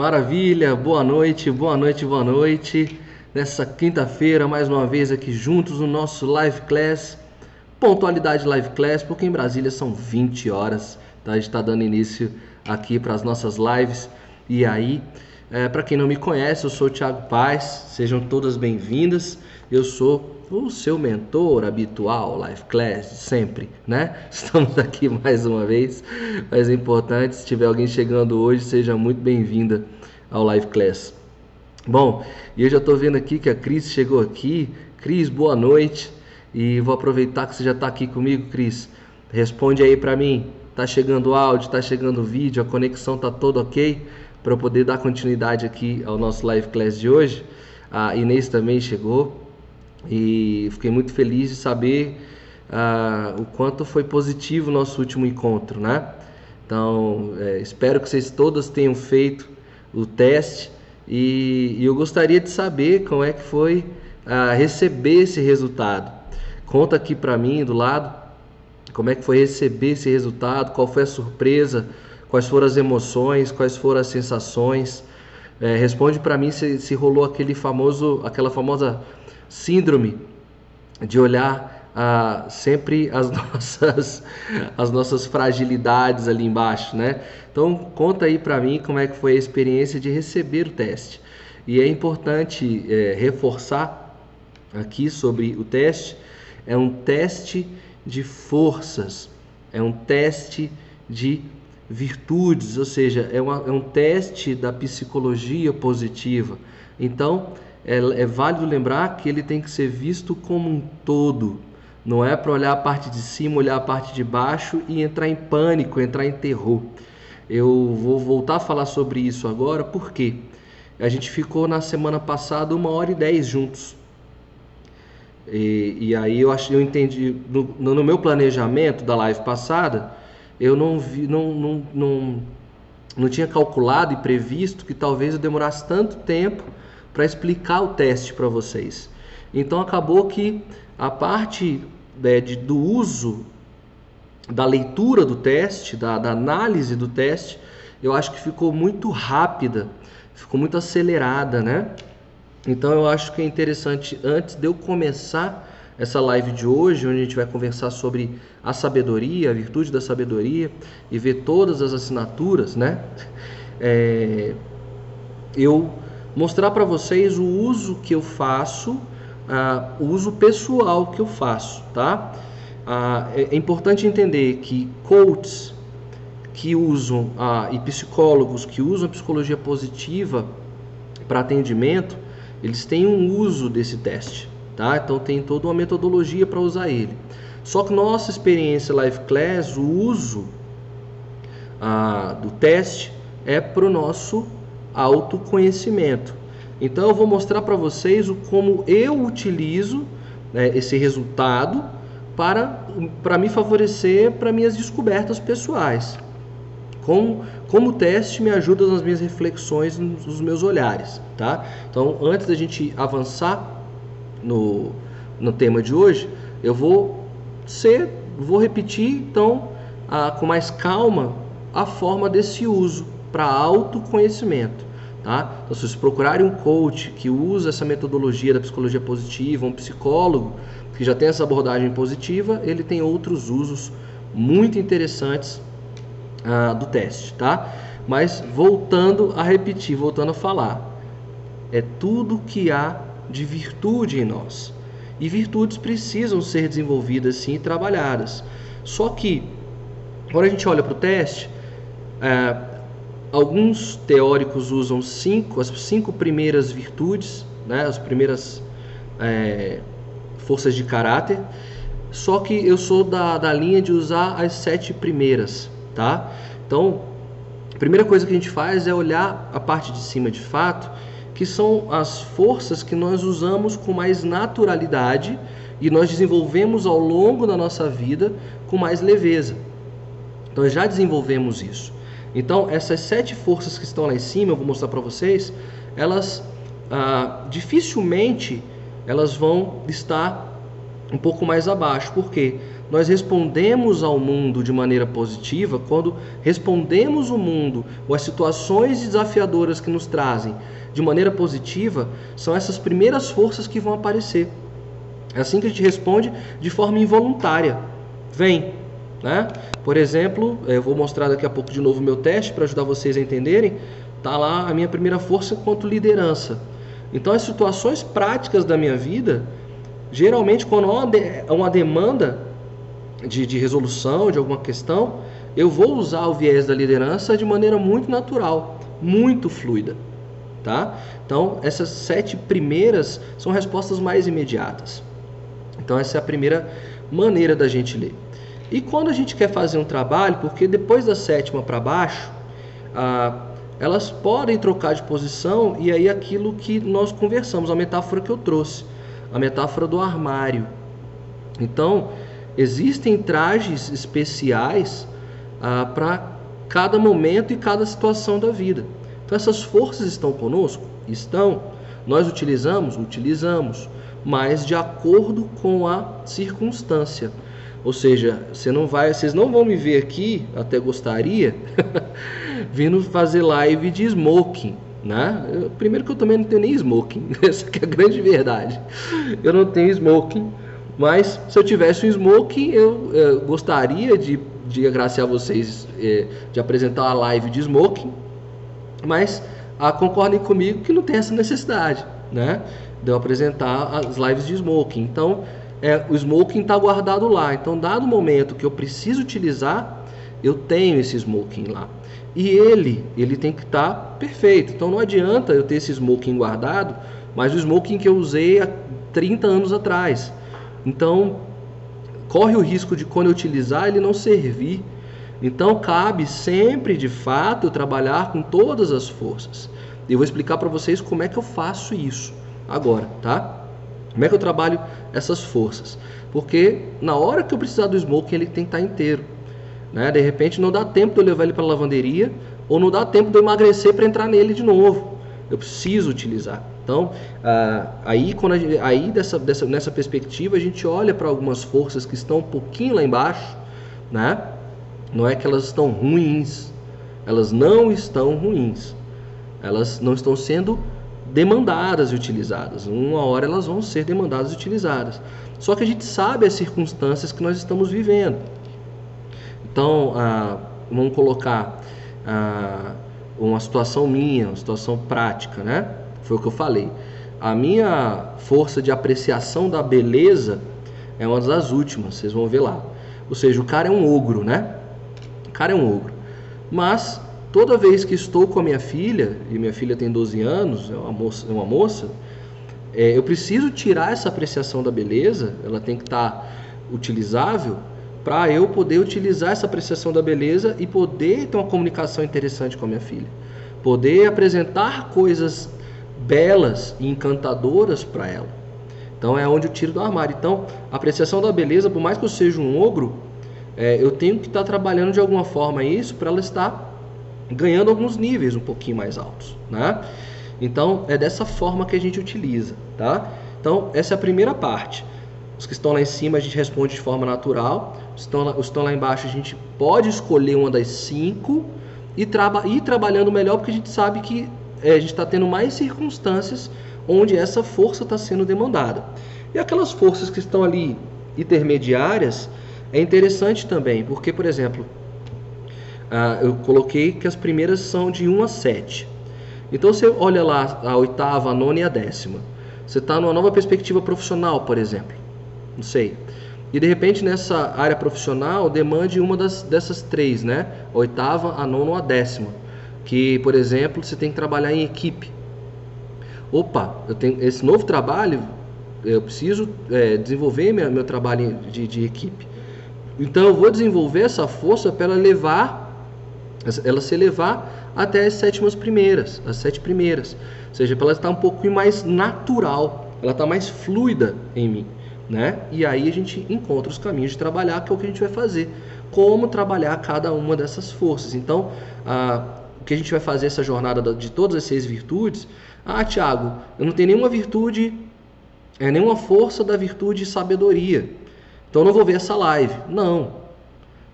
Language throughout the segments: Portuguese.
Maravilha, boa noite, boa noite, boa noite. Nessa quinta-feira, mais uma vez aqui juntos no nosso Live Class. Pontualidade Live Class, porque em Brasília são 20 horas. Tá? A gente está dando início aqui para as nossas lives. E aí, é, para quem não me conhece, eu sou o Thiago Paz. Sejam todas bem-vindas. Eu sou o seu mentor habitual, Live Class, sempre, né? Estamos aqui mais uma vez, mas é importante, se tiver alguém chegando hoje, seja muito bem-vinda ao Live Class. Bom, e eu já estou vendo aqui que a Cris chegou aqui. Cris, boa noite. E vou aproveitar que você já está aqui comigo, Cris. Responde aí para mim. Tá chegando áudio, tá chegando vídeo, a conexão tá toda ok para eu poder dar continuidade aqui ao nosso live class de hoje. A Inês também chegou e fiquei muito feliz de saber uh, o quanto foi positivo o nosso último encontro, né? Então, é, espero que vocês todas tenham feito o teste e, e eu gostaria de saber como é que foi uh, receber esse resultado. Conta aqui para mim do lado como é que foi receber esse resultado, qual foi a surpresa, quais foram as emoções, quais foram as sensações. É, responde para mim se, se rolou aquele famoso, aquela famosa síndrome de olhar ah, sempre as nossas, as nossas fragilidades ali embaixo, né? Então conta aí para mim como é que foi a experiência de receber o teste. E é importante é, reforçar aqui sobre o teste. É um teste de forças, é um teste de virtudes, ou seja, é, uma, é um teste da psicologia positiva. Então é, é válido lembrar que ele tem que ser visto como um todo. Não é para olhar a parte de cima, olhar a parte de baixo e entrar em pânico, entrar em terror. Eu vou voltar a falar sobre isso agora, porque a gente ficou na semana passada uma hora e dez juntos. E, e aí eu acho, eu entendi no, no, meu planejamento da live passada, eu não vi, não, não, não, não tinha calculado e previsto que talvez eu demorasse tanto tempo para explicar o teste para vocês. Então acabou que a parte né, de, do uso da leitura do teste, da, da análise do teste, eu acho que ficou muito rápida, ficou muito acelerada, né? Então eu acho que é interessante, antes de eu começar essa live de hoje, onde a gente vai conversar sobre a sabedoria, a virtude da sabedoria e ver todas as assinaturas, né? É, eu mostrar para vocês o uso que eu faço, uh, o uso pessoal que eu faço, tá? Uh, é, importante entender que coaches que usam uh, e psicólogos que usam a psicologia positiva para atendimento, eles têm um uso desse teste, tá? Então tem toda uma metodologia para usar ele. Só que nossa experiência Live Class, o uso do teste é para o nosso autoconhecimento. Então eu vou mostrar para vocês o como eu utilizo né, esse resultado para, para me favorecer para minhas descobertas pessoais. Como, como teste me ajuda nas minhas reflexões, nos meus olhares, tá? Então, antes da gente avançar no, no tema de hoje, eu vou ser, vou repetir então a, com mais calma a forma desse uso para autoconhecimento. Tá? Então, se vocês procurarem um coach que usa essa metodologia da psicologia positiva, um psicólogo que já tem essa abordagem positiva, ele tem outros usos muito interessantes ah, do teste. Tá? Mas voltando a repetir, voltando a falar, é tudo que há de virtude em nós. E virtudes precisam ser desenvolvidas sim e trabalhadas. Só que, quando a gente olha para o teste, é, Alguns teóricos usam cinco, as cinco primeiras virtudes, né, as primeiras é, forças de caráter, só que eu sou da, da linha de usar as sete primeiras, tá? Então, a primeira coisa que a gente faz é olhar a parte de cima de fato, que são as forças que nós usamos com mais naturalidade e nós desenvolvemos ao longo da nossa vida com mais leveza. Então, já desenvolvemos isso. Então, essas sete forças que estão lá em cima, eu vou mostrar para vocês, elas ah, dificilmente elas vão estar um pouco mais abaixo. Por quê? Nós respondemos ao mundo de maneira positiva quando respondemos o mundo ou as situações desafiadoras que nos trazem de maneira positiva, são essas primeiras forças que vão aparecer. É assim que a gente responde de forma involuntária. Vem, né? Por exemplo, eu vou mostrar daqui a pouco de novo o meu teste para ajudar vocês a entenderem. Tá lá a minha primeira força quanto liderança. Então, as situações práticas da minha vida, geralmente, quando há uma demanda de, de resolução de alguma questão, eu vou usar o viés da liderança de maneira muito natural, muito fluida. Tá? Então, essas sete primeiras são respostas mais imediatas. Então, essa é a primeira maneira da gente ler. E quando a gente quer fazer um trabalho, porque depois da sétima para baixo, ah, elas podem trocar de posição e aí aquilo que nós conversamos, a metáfora que eu trouxe, a metáfora do armário. Então, existem trajes especiais ah, para cada momento e cada situação da vida. Então, essas forças estão conosco? Estão. Nós utilizamos? Utilizamos, mas de acordo com a circunstância. Ou seja, você não vai, vocês não vão me ver aqui, até gostaria, vindo fazer live de smoking, né? Eu, primeiro que eu também não tenho nem smoking, essa é a grande verdade. Eu não tenho smoking, mas se eu tivesse um smoking, eu, eu gostaria de, de agraciar vocês, é, de apresentar uma live de smoking, mas ah, concordem comigo que não tem essa necessidade, né? De eu apresentar as lives de smoking. Então, é, o smoking está guardado lá. Então, dado o momento que eu preciso utilizar, eu tenho esse smoking lá. E ele, ele tem que estar tá perfeito. Então, não adianta eu ter esse smoking guardado, mas o smoking que eu usei há 30 anos atrás. Então, corre o risco de quando eu utilizar ele não servir. Então, cabe sempre, de fato, trabalhar com todas as forças. Eu vou explicar para vocês como é que eu faço isso agora, tá? Como é que eu trabalho essas forças? Porque na hora que eu precisar do smoking, ele tem que estar inteiro. Né? De repente não dá tempo de eu levar ele para a lavanderia ou não dá tempo de eu emagrecer para entrar nele de novo. Eu preciso utilizar. Então, ah, aí, quando gente, aí dessa, dessa, nessa perspectiva, a gente olha para algumas forças que estão um pouquinho lá embaixo, né? Não é que elas estão ruins, elas não estão ruins. Elas não estão sendo demandadas e utilizadas. Uma hora elas vão ser demandadas e utilizadas. Só que a gente sabe as circunstâncias que nós estamos vivendo. Então, ah, vamos colocar ah, uma situação minha, uma situação prática, né? Foi o que eu falei. A minha força de apreciação da beleza é uma das últimas, vocês vão ver lá. Ou seja, o cara é um ogro, né? O cara é um ogro. Mas Toda vez que estou com a minha filha, e minha filha tem 12 anos, é uma moça, é uma moça é, eu preciso tirar essa apreciação da beleza, ela tem que estar tá utilizável, para eu poder utilizar essa apreciação da beleza e poder ter uma comunicação interessante com a minha filha. Poder apresentar coisas belas e encantadoras para ela. Então é onde eu tiro do armário. Então, a apreciação da beleza, por mais que eu seja um ogro, é, eu tenho que estar tá trabalhando de alguma forma isso para ela estar ganhando alguns níveis um pouquinho mais altos, né? Então é dessa forma que a gente utiliza, tá? Então essa é a primeira parte. Os que estão lá em cima a gente responde de forma natural. Os que estão lá, embaixo a gente pode escolher uma das cinco e traba ir trabalhando melhor porque a gente sabe que é, a gente está tendo mais circunstâncias onde essa força está sendo demandada. E aquelas forças que estão ali intermediárias é interessante também, porque, por exemplo, ah, eu coloquei que as primeiras são de 1 a 7. Então você olha lá a oitava, a nona e a décima. Você está numa nova perspectiva profissional, por exemplo. Não sei. E de repente nessa área profissional demande uma das, dessas três, né? A oitava, a nona ou a décima. Que, por exemplo, você tem que trabalhar em equipe. Opa, eu tenho esse novo trabalho, eu preciso é, desenvolver meu, meu trabalho de, de equipe. Então eu vou desenvolver essa força para levar ela se elevar até as sétimas primeiras, as sete primeiras. Ou seja, para ela estar um pouquinho mais natural, ela está mais fluida em mim. Né? E aí a gente encontra os caminhos de trabalhar, que é o que a gente vai fazer. Como trabalhar cada uma dessas forças. Então, a, o que a gente vai fazer essa jornada de todas as seis virtudes. Ah, Tiago, eu não tenho nenhuma virtude é nenhuma força da virtude sabedoria. Então eu não vou ver essa live. Não.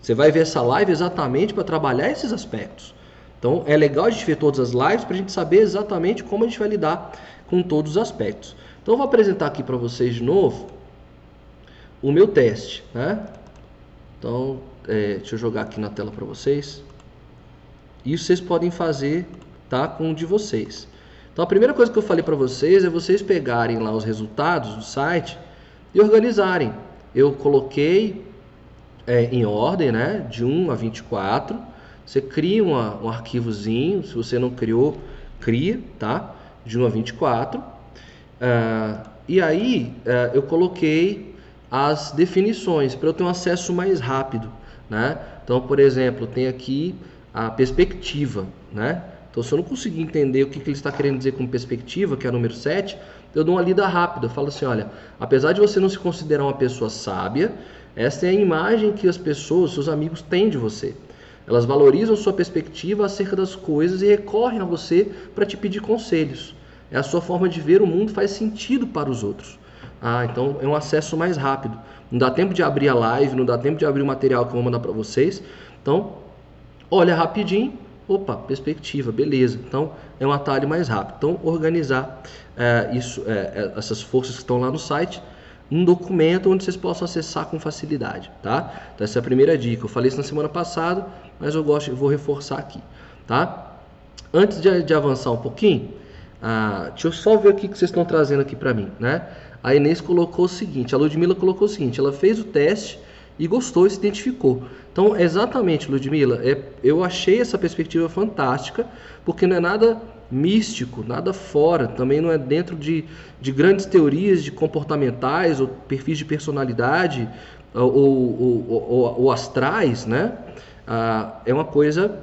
Você vai ver essa live exatamente para trabalhar esses aspectos. Então é legal a gente ver todas as lives para a gente saber exatamente como a gente vai lidar com todos os aspectos. Então eu vou apresentar aqui para vocês de novo o meu teste, né? Então, é, deixa eu jogar aqui na tela para vocês. Isso vocês podem fazer, tá, com o de vocês. Então a primeira coisa que eu falei para vocês é vocês pegarem lá os resultados do site e organizarem. Eu coloquei é, em ordem, né, de 1 a 24. Você cria uma, um arquivozinho, se você não criou, cria, tá? De 1 a 24. Uh, ah, e aí uh, eu coloquei as definições para eu ter um acesso mais rápido, né? Então, por exemplo, tem aqui a perspectiva, né? Então, se eu não conseguir entender o que, que ele está querendo dizer com perspectiva, que é o número 7, eu dou uma lida rápida. Eu falo assim: olha, apesar de você não se considerar uma pessoa sábia, essa é a imagem que as pessoas, seus amigos, têm de você. Elas valorizam sua perspectiva acerca das coisas e recorrem a você para te pedir conselhos. É a sua forma de ver o mundo faz sentido para os outros. Ah, então é um acesso mais rápido. Não dá tempo de abrir a live, não dá tempo de abrir o material que eu vou mandar para vocês. Então, olha rapidinho, opa, perspectiva, beleza. Então é um atalho mais rápido. Então, organizar é, isso, é, essas forças que estão lá no site um documento onde vocês possam acessar com facilidade, tá? Então essa é a primeira dica. Eu falei isso na semana passada, mas eu gosto, eu vou reforçar aqui, tá? Antes de, de avançar um pouquinho, ah, deixa eu só ver o que, vocês estão trazendo aqui para mim, né? A Inês colocou o seguinte, a Ludmilla colocou o seguinte, ela fez o teste e gostou e se identificou. Então, exatamente, Ludmilla, é, eu achei essa perspectiva fantástica, porque não é nada místico, nada fora, também não é dentro de, de grandes teorias de comportamentais ou perfis de personalidade ou, ou, ou, ou astrais, né? Ah, é uma coisa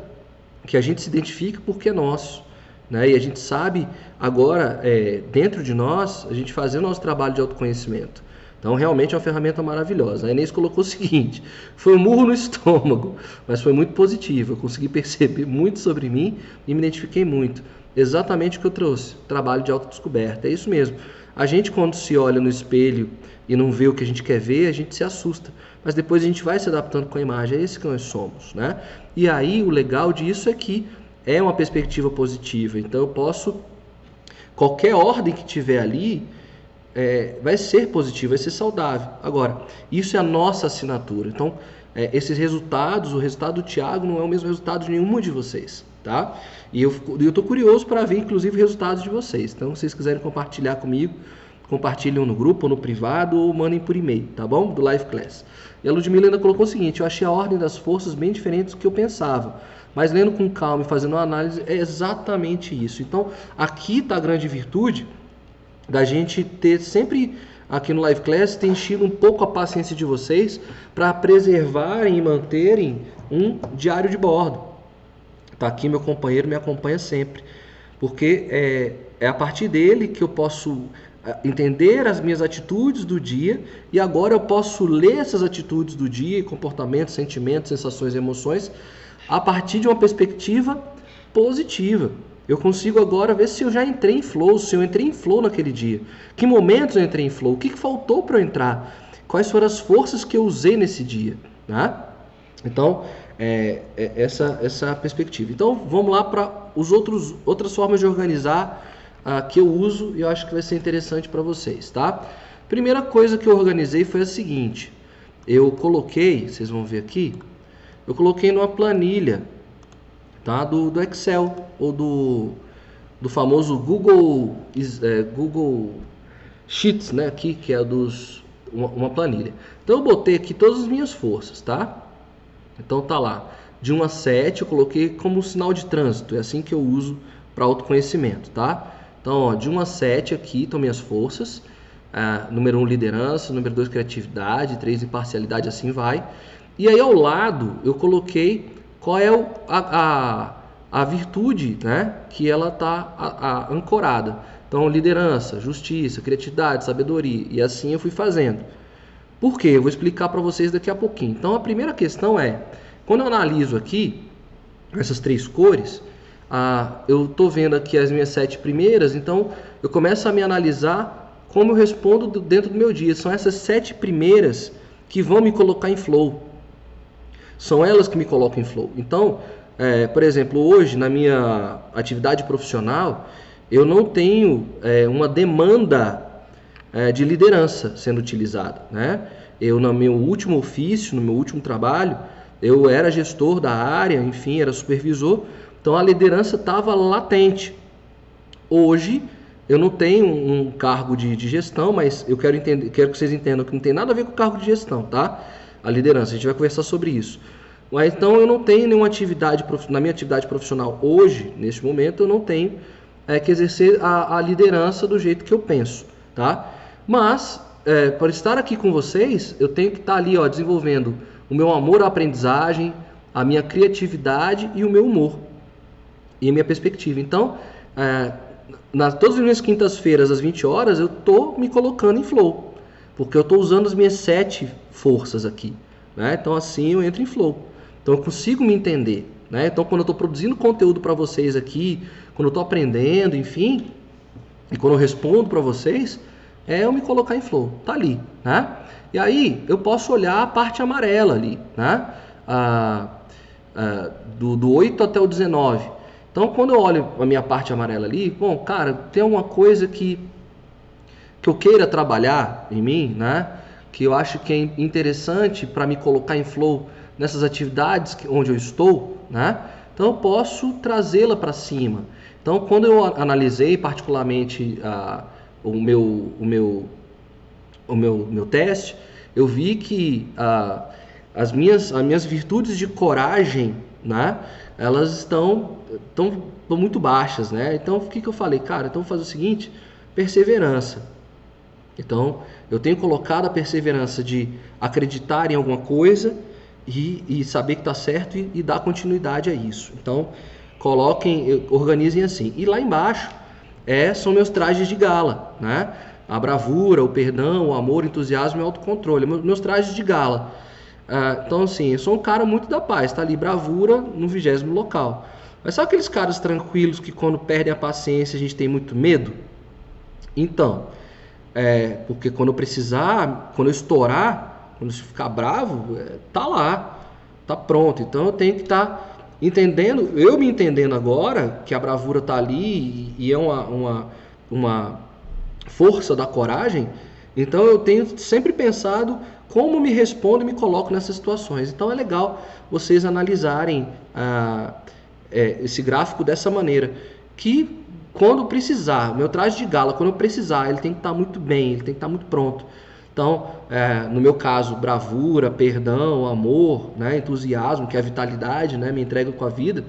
que a gente se identifica porque é nosso. Né? E a gente sabe agora, é, dentro de nós, a gente fazer o nosso trabalho de autoconhecimento. Então, realmente é uma ferramenta maravilhosa. A Inês colocou o seguinte: foi um murro no estômago, mas foi muito positivo. Eu consegui perceber muito sobre mim e me identifiquei muito. Exatamente o que eu trouxe: trabalho de autodescoberta. É isso mesmo. A gente, quando se olha no espelho e não vê o que a gente quer ver, a gente se assusta. Mas depois a gente vai se adaptando com a imagem. É esse que nós somos. Né? E aí, o legal disso é que é uma perspectiva positiva. Então eu posso qualquer ordem que tiver ali é, vai ser positiva, vai ser saudável. Agora, isso é a nossa assinatura. Então, é, esses resultados, o resultado do Tiago não é o mesmo resultado de nenhuma de vocês, tá? E eu estou curioso para ver, inclusive, resultados de vocês. Então, se vocês quiserem compartilhar comigo, compartilhem no grupo, ou no privado, ou mandem por e-mail, tá bom? Do Live Class. E a Ludmilla ainda colocou o seguinte: eu achei a ordem das forças bem diferente do que eu pensava. Mas lendo com calma e fazendo uma análise, é exatamente isso. Então, aqui está a grande virtude da gente ter sempre aqui no Live Class, ter enchido um pouco a paciência de vocês para preservarem e manterem um diário de bordo. Tá aqui meu companheiro me acompanha sempre, porque é, é a partir dele que eu posso é, entender as minhas atitudes do dia e agora eu posso ler essas atitudes do dia, comportamentos, sentimentos, sensações, emoções a partir de uma perspectiva positiva. Eu consigo agora ver se eu já entrei em flow, se eu entrei em flow naquele dia. Que momentos eu entrei em flow? O que, que faltou para eu entrar? Quais foram as forças que eu usei nesse dia? Né? Então, é, é essa, essa perspectiva. Então, vamos lá para os outros outras formas de organizar uh, que eu uso e eu acho que vai ser interessante para vocês, tá? Primeira coisa que eu organizei foi a seguinte: eu coloquei, vocês vão ver aqui, eu coloquei numa planilha tá? do, do Excel ou do, do famoso Google, é, Google Sheets, né? Aqui, que é dos, uma, uma, planilha. Então eu botei aqui todas as minhas forças, tá? Então tá lá. De 1 a 7 eu coloquei como sinal de trânsito. É assim que eu uso para autoconhecimento, tá? Então, ó, de 1 a 7 aqui estão minhas forças. Ah, número 1, liderança. Número 2, criatividade. 3, imparcialidade, assim vai. E aí ao lado eu coloquei qual é o, a, a, a, virtude né, que ela está ancorada. Então, liderança, justiça, criatividade, sabedoria. E assim eu fui fazendo. Por quê? Eu vou explicar para vocês daqui a pouquinho. Então, a primeira questão é, quando eu analiso aqui essas três cores, ah, eu estou vendo aqui as minhas sete primeiras, então eu começo a me analisar como eu respondo dentro do meu dia. São essas sete primeiras que vão me colocar em flow. São elas que me colocam em flow. Então, é, por exemplo, hoje na minha atividade profissional, eu não tenho é, uma demanda é, de liderança sendo utilizada. Né? Eu, no meu último ofício, no meu último trabalho, eu era gestor da área, enfim, era supervisor, então a liderança estava latente. Hoje, eu não tenho um cargo de, de, gestão, mas eu quero, entender, quero que vocês entendam que não tem nada a ver com o cargo de gestão, tá? A liderança, a gente vai conversar sobre isso. Mas então eu não tenho nenhuma atividade, na minha atividade profissional hoje, neste momento, eu não tenho é, que exercer a, a liderança do jeito que eu penso, tá? Mas, é, para estar aqui com vocês, eu tenho que estar ali, ó, desenvolvendo o meu amor à aprendizagem, a minha criatividade e o meu humor e a minha perspectiva. Então, é, nas, todas as minhas quintas-feiras, às 20 horas, eu estou me colocando em flow, porque eu estou usando as minhas sete forças aqui. Né? Então, assim eu entro em flow. Então, eu consigo me entender. Né? Então, quando eu estou produzindo conteúdo para vocês aqui, quando eu estou aprendendo, enfim, e quando eu respondo para vocês, é eu me colocar em flow. Tá ali, né? E aí eu posso olhar a parte amarela ali, né? Ah, ah, do, do 8 até o 19. Então, quando eu olho a minha parte amarela ali, bom, cara, tem alguma coisa que, que eu queira trabalhar em mim, né? Que eu acho que é interessante para me colocar em flow nessas atividades onde eu estou, né? Então, eu posso trazê-la para cima. Então, quando eu analisei particularmente ah, o meu, o meu, o meu, meu teste, eu vi que ah, as, minhas, as minhas virtudes de coragem, né, elas estão, estão, muito baixas, né? Então, o que, que eu falei? Cara, então vou fazer o seguinte, perseverança. Então, eu tenho colocado a perseverança de acreditar em alguma coisa e, e saber que está certo e, e dar continuidade a isso. Então, coloquem, organizem assim. E lá embaixo é, são meus trajes de gala, né? A bravura, o perdão, o amor, o entusiasmo e o autocontrole, meus trajes de gala. Ah, então, assim, eu sou um cara muito da paz, tá ali, bravura no vigésimo local. Mas sabe aqueles caras tranquilos que quando perdem a paciência a gente tem muito medo? Então, é, porque quando eu precisar, quando eu estourar, quando eu ficar bravo, é, tá lá, tá pronto. Então eu tenho que estar tá entendendo, eu me entendendo agora que a bravura tá ali e, é uma, uma, uma força da coragem, então eu tenho sempre pensado como me respondo e me coloco nessas situações. Então é legal vocês analisarem ah, é, esse gráfico dessa maneira, que quando precisar, meu traje de gala, quando eu precisar, ele tem que estar muito bem, ele tem que estar muito pronto. Então, é, no meu caso, bravura, perdão, amor, né, entusiasmo, que é a vitalidade, né, me entrega com a vida.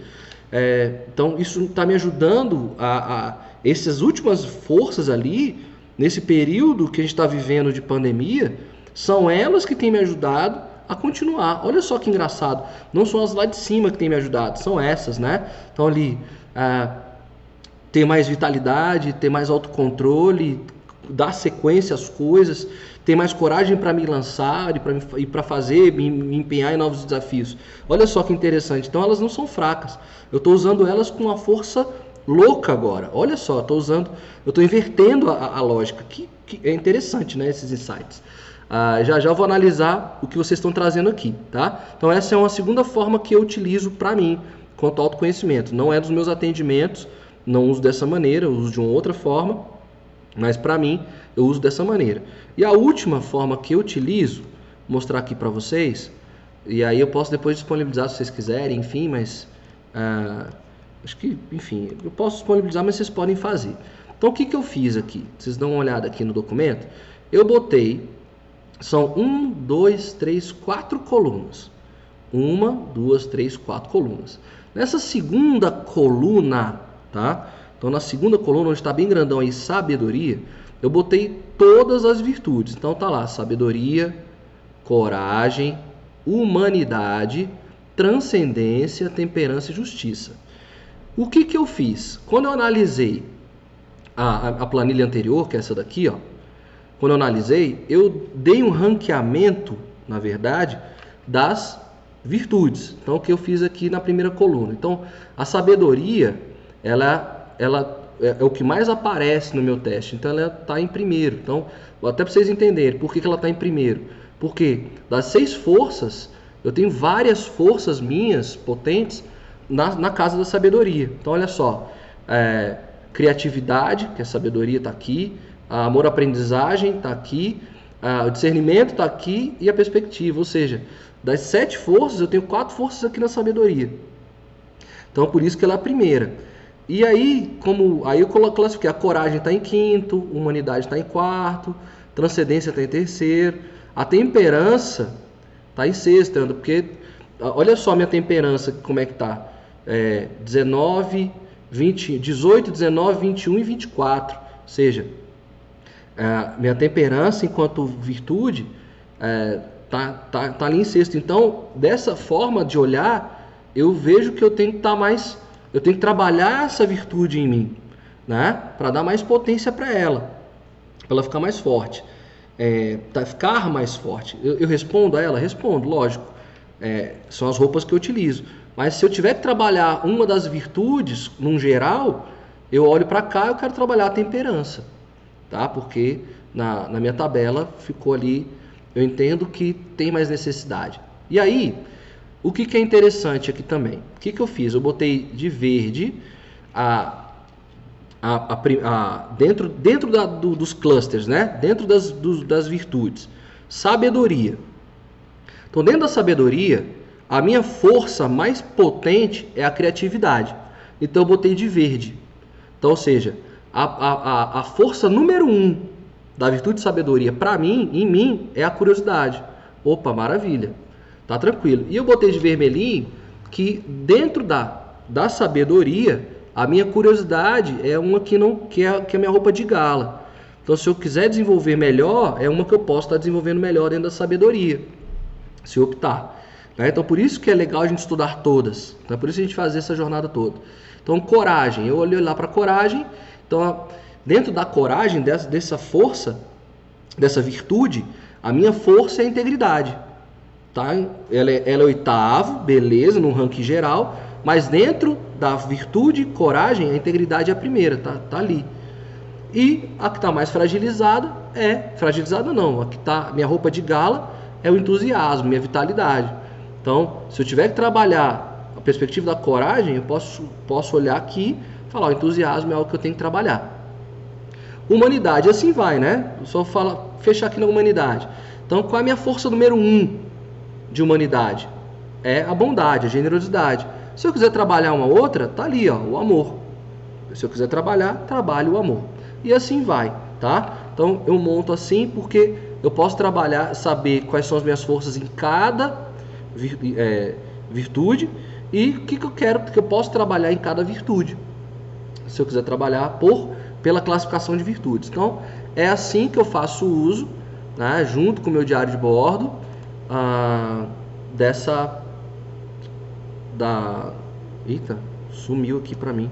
É, então, isso está me ajudando a, a essas últimas forças ali, nesse período que a gente está vivendo de pandemia, são elas que têm me ajudado a continuar. Olha só que engraçado. Não são as lá de cima que têm me ajudado, são essas, né? Então ali, ah, ter mais vitalidade, ter mais autocontrole, dar sequência às coisas, ter mais coragem para me lançar e para fazer, me, me, empenhar em novos desafios. Olha só que interessante. Então elas não são fracas. Eu estou usando elas com uma força louca agora. Olha só, estou usando, eu estou invertendo a, a lógica. Que, que, é interessante, né? Esses insights. Ah, já já vou analisar o que vocês estão trazendo aqui, tá? Então essa é uma segunda forma que eu utilizo para mim quanto ao autoconhecimento. Não é dos meus atendimentos, não uso dessa maneira, uso de uma outra forma, mas para mim eu uso dessa maneira. E a última forma que eu utilizo, mostrar aqui para vocês, e aí eu posso depois disponibilizar se vocês quiserem, enfim, mas ah, acho que, enfim, eu posso disponibilizar, mas vocês podem fazer. Então o que, que eu fiz aqui? Vocês dão uma olhada aqui no documento. Eu botei são um, dois, três, quatro colunas. Uma, duas, três, quatro colunas. Nessa segunda coluna, tá? Então na segunda coluna, onde está bem grandão aí, sabedoria, eu botei todas as virtudes. Então tá lá, sabedoria, coragem, humanidade, transcendência, temperança e justiça. O que que eu fiz? Quando eu analisei a, a planilha anterior, que é essa daqui, ó, quando eu analisei, eu dei um ranqueamento, na verdade, das virtudes. Então, o que eu fiz aqui na primeira coluna. Então, a sabedoria, ela, ela é, é o que mais aparece no meu teste. Então ela está em primeiro. Então, até para vocês entenderem por que, que ela está em primeiro. Porque das seis forças, eu tenho várias forças minhas potentes na, na casa da sabedoria. Então, olha só: é, criatividade, que a sabedoria está aqui, amor-aprendizagem está aqui, a, o discernimento está aqui e a perspectiva. Ou seja, das sete forças, eu tenho quatro forças aqui na sabedoria. Então, por isso que ela é a primeira. E aí, como aí eu classifiquei, a coragem está em quinto, humanidade está em quarto, transcendência está em terceiro, a temperança está em sexto, porque olha só minha temperança, como é que tá? É, 19, 20, 18, 19, 21 e 24. Ou seja, é, minha temperança enquanto virtude é, tá, tá, tá ali em sexto. Então, dessa forma de olhar, eu vejo que eu tenho que estar tá mais eu tenho que trabalhar essa virtude em mim, né? Para dar mais potência para ela, para ela ficar mais forte, é, para ficar mais forte. Eu, eu, respondo a ela, respondo, lógico. É, são as roupas que eu utilizo. Mas se eu tiver que trabalhar uma das virtudes, num geral, eu olho para cá, eu quero trabalhar a temperança, tá? Porque na, na minha tabela ficou ali, eu entendo que tem mais necessidade. E aí, o que, que é interessante aqui também? O que, que eu fiz? Eu botei de verde a, a, a, a dentro, dentro da, do, dos clusters, né? dentro das, do, das virtudes. Sabedoria. Então, dentro da sabedoria, a minha força mais potente é a criatividade. Então, eu botei de verde. Então, ou seja, a, a, a força número um da virtude de sabedoria, para mim, em mim, é a curiosidade. Opa, maravilha. Tá tranquilo. E eu botei de vermelhinho que dentro da, da sabedoria, a minha curiosidade é uma que não que é, que é a minha roupa de gala. Então, se eu quiser desenvolver melhor, é uma que eu posso estar desenvolvendo melhor dentro da sabedoria, se optar. Né? Então, por isso que é legal a gente estudar todas. Então, é por isso a gente fazer essa jornada toda. Então, coragem. Eu olhei lá para coragem. Então, dentro da coragem, dessa, dessa força, dessa virtude, a minha força é a integridade tá? Ela é, ela é oitavo, beleza, no ranking geral, mas dentro da virtude, coragem, a integridade é a primeira, tá, tá ali. E a que está mais fragilizada é, fragilizada não, a que está, minha roupa de gala é o entusiasmo, minha vitalidade. Então, se eu tiver que trabalhar a perspectiva da coragem, eu posso, posso olhar aqui falar, o entusiasmo é algo que eu tenho que trabalhar. Humanidade, assim vai, né? Eu só fala, fechar aqui na humanidade. Então, qual é a minha força número um? De humanidade? É a bondade, a generosidade. Se eu quiser trabalhar uma outra, tá ali, ó, o amor. Se eu quiser trabalhar, trabalho o amor. E assim vai, tá? Então eu monto assim porque eu posso trabalhar, saber quais são as minhas forças em cada é, virtude e o que, que eu quero, que eu posso trabalhar em cada virtude. Se eu quiser trabalhar por pela classificação de virtudes. Então é assim que eu faço uso, né, junto com o meu diário de bordo ah, dessa da eita sumiu aqui para mim.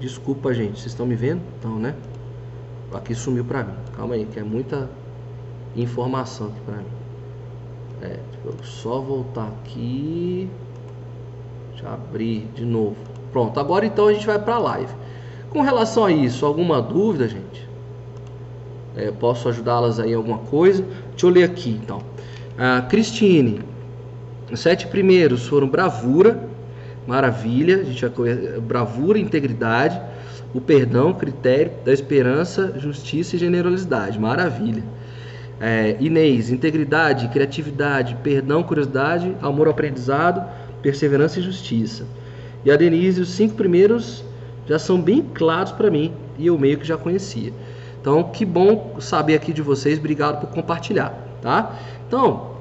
Desculpa gente vocês estão me vendo? Então né? Aqui sumiu para mim. Calma aí que é muita informação aqui para mim. É só voltar aqui. Deixa eu abrir de novo. Pronto agora então a gente vai para a live. Com relação a isso alguma dúvida gente? É, posso ajudá-las aí em alguma coisa? Deixa eu ler aqui então a Cristine, os sete primeiros foram bravura, maravilha, a gente vai bravura, integridade, o perdão, critério da esperança, justiça e generosidade, maravilha. É, Inês, integridade, criatividade, perdão, curiosidade, amor ao aprendizado, perseverança e justiça. E a Denise, os cinco primeiros já são bem claros para mim e eu meio que já conhecia. Então, que bom saber aqui de vocês, obrigado por compartilhar, tá? Então,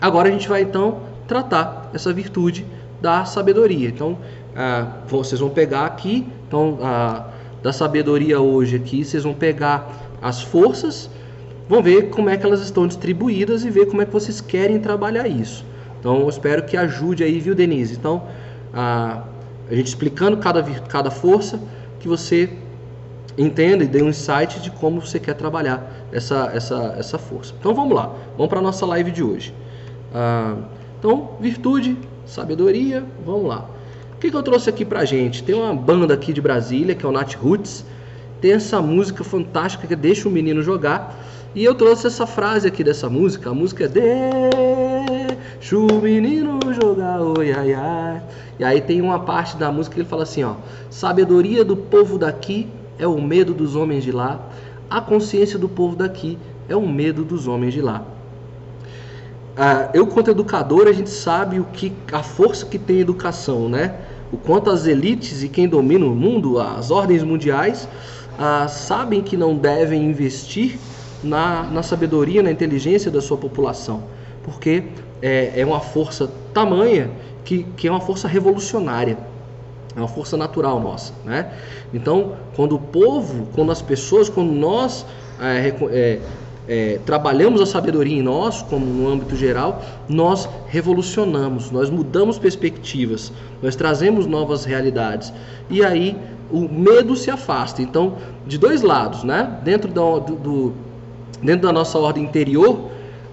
agora a gente vai então tratar essa virtude da sabedoria. Então, ah, vocês vão pegar aqui, então, ah, da sabedoria hoje aqui, vocês vão pegar as forças, vão ver como é que elas estão distribuídas e ver como é que vocês querem trabalhar isso. Então, eu espero que ajude aí, viu, Denise? Então, ah, a gente explicando cada, cada força, que você entenda e dê um insight de como você quer trabalhar essa, essa, essa força. Então vamos lá, vamos para a nossa live de hoje. Ah, então, virtude, sabedoria, vamos lá. O que, que eu trouxe aqui pra gente? Tem uma banda aqui de Brasília, que é o Nat Roots, tem essa música fantástica que Deixa o Menino Jogar, e eu trouxe essa frase aqui dessa música, a música é Deixa o menino jogar, oi, ai, ai. E aí tem uma parte da música que ele fala assim, ó, sabedoria do povo daqui é o medo dos homens de lá, a consciência do povo daqui é o medo dos homens de lá. Ah, eu, quanto educador, a gente sabe o que a força que tem a educação, né? O quanto as elites e quem domina o mundo, as ordens mundiais, ah, sabem que não devem investir na, na sabedoria, na inteligência da sua população, porque é, é uma força tamanha que, que é uma força revolucionária. É uma força natural nossa, né? Então, quando o povo, quando as pessoas, quando nós é, é, é, trabalhamos a sabedoria em nós, como no âmbito geral, nós revolucionamos, nós mudamos perspectivas, nós trazemos novas realidades. E aí o medo se afasta. Então, de dois lados, né? Dentro do, do dentro da nossa ordem interior,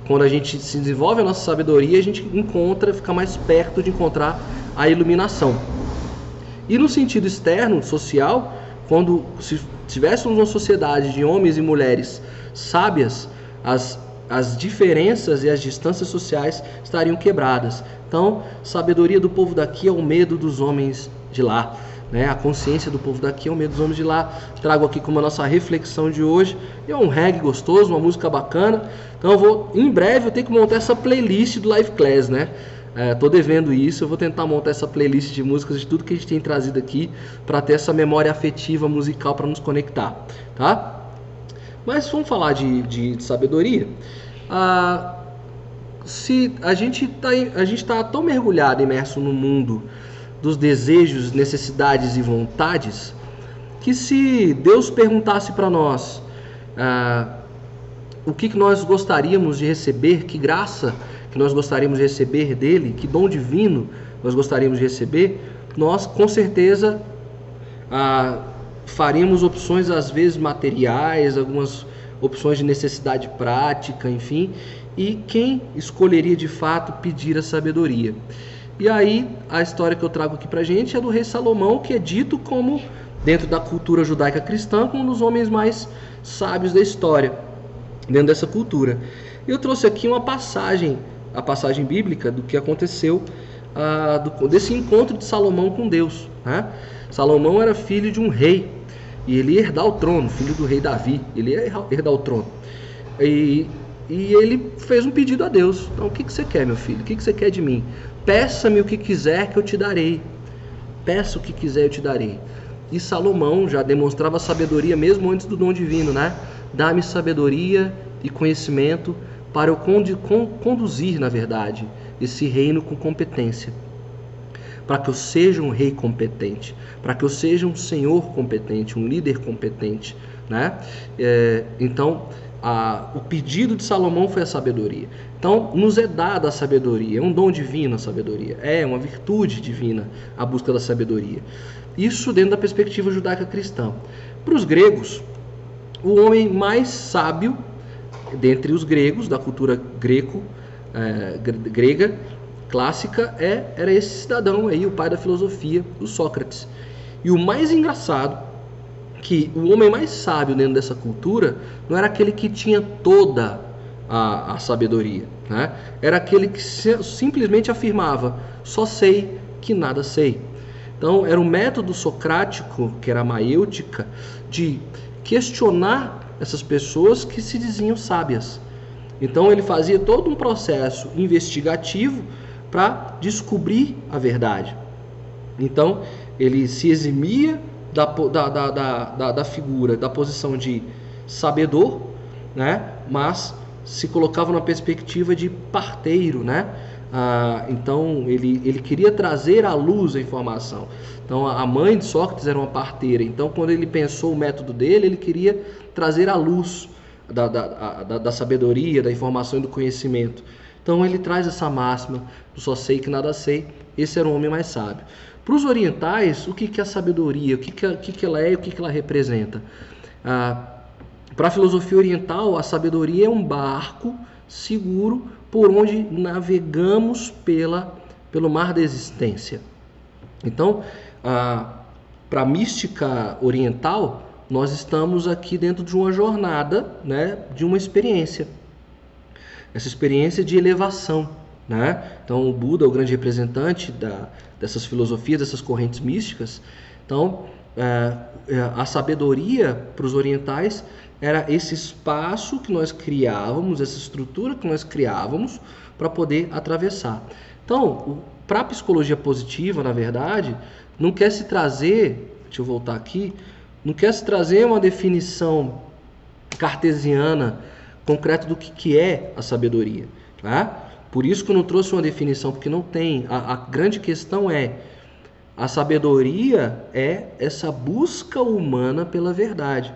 quando a gente se desenvolve a nossa sabedoria, a gente encontra, fica mais perto de encontrar a iluminação. E no sentido externo, social, quando se tivéssemos uma sociedade de homens e mulheres sábias, as, as diferenças e as distâncias sociais estariam quebradas. Então, sabedoria do povo daqui é o medo dos homens de lá. Né? A consciência do povo daqui é o medo dos homens de lá. Trago aqui como a nossa reflexão de hoje. É um reggae gostoso, uma música bacana. Então eu vou, em breve, eu tenho que montar essa playlist do Live Class, né? É, tô devendo isso, eu vou tentar montar essa playlist de músicas de tudo que a gente tem trazido aqui para ter essa memória afetiva musical para nos conectar, tá? Mas vamos falar de, de, sabedoria. Ah, se a gente está tá tão mergulhado, imerso no mundo dos desejos, necessidades e vontades, que se Deus perguntasse para nós ah, o que, que nós gostaríamos de receber, que graça que nós gostaríamos de receber dele, que dom divino nós gostaríamos de receber, nós com certeza ah, faríamos opções às vezes materiais, algumas opções de necessidade prática, enfim, e quem escolheria de fato pedir a sabedoria? E aí, a história que eu trago aqui pra gente é do rei Salomão, que é dito como, dentro da cultura judaica cristã, como um dos homens mais sábios da história, dentro dessa cultura. Eu trouxe aqui uma passagem, a passagem bíblica do que aconteceu, do, desse encontro de Salomão com Deus. Né? Salomão era filho de um rei, e ele ia herdar o trono, filho do rei Davi, ele ia herdar o trono. E, e ele fez um pedido a Deus. Então, o que, que você quer, meu filho? O que, que você quer de mim? Peça-me o que quiser que eu te darei. Peça o que quiser eu te darei. E Salomão já demonstrava sabedoria mesmo antes do dom divino, né? Dá-me sabedoria e conhecimento para eu conduzir, na verdade, esse reino com competência. Para que eu seja um rei competente, para que eu seja um senhor competente, um líder competente, né? É, então, a, o pedido de Salomão foi a sabedoria. Então, nos é dada a sabedoria, é um dom divino a sabedoria, é uma virtude divina a busca da sabedoria. Isso dentro da perspectiva judaica cristã. Para os gregos, o homem mais sábio dentre os gregos, da cultura greco, é, grega, clássica, é, era esse cidadão aí, o pai da filosofia, o Sócrates. E o mais engraçado que o homem mais sábio dentro dessa cultura não era aquele que tinha toda a, a sabedoria, né? era aquele que se, simplesmente afirmava: só sei que nada sei. Então, era o método socrático, que era a maêutica, de questionar essas pessoas que se diziam sábias. Então, ele fazia todo um processo investigativo para descobrir a verdade. Então, ele se eximia da, da, da, da, figura, da posição de sabedor, né? mas se colocava na perspectiva de parteiro, né? Ah, então ele, ele queria trazer à luz a informação. Então a mãe de Sócrates era uma parteira. Então quando ele pensou o método dele, ele queria trazer à luz da, da, da, da sabedoria, da informação e do conhecimento. Então ele traz essa máxima: só sei que nada sei. Esse era o homem mais sábio. Para os orientais, o que, que é a sabedoria? O que, que, que, que ela é e o que, que ela representa? Ah, Para a filosofia oriental, a sabedoria é um barco seguro por onde navegamos pela, pelo mar da existência. Então, para a mística oriental, nós estamos aqui dentro de uma jornada, né, de uma experiência. Essa experiência de elevação. Né? Então, o Buda, o grande representante da, dessas filosofias, dessas correntes místicas. Então, é, é a sabedoria para os orientais era esse espaço que nós criávamos, essa estrutura que nós criávamos para poder atravessar. Então, para a psicologia positiva, na verdade, não quer se trazer, deixa eu voltar aqui, não quer se trazer uma definição cartesiana concreta do que, que é a sabedoria. Tá? Por isso que eu não trouxe uma definição, porque não tem. A, a grande questão é: a sabedoria é essa busca humana pela verdade.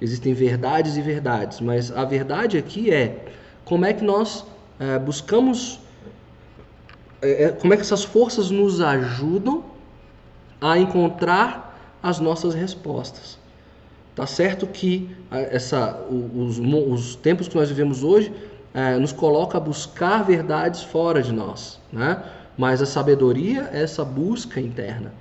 Existem verdades e verdades, mas a verdade aqui é como é que nós é, buscamos, é, como é que essas forças nos ajudam a encontrar as nossas respostas. Tá certo que essa, os, os tempos que nós vivemos hoje é, nos coloca a buscar verdades fora de nós, né? Mas a sabedoria é essa busca interna.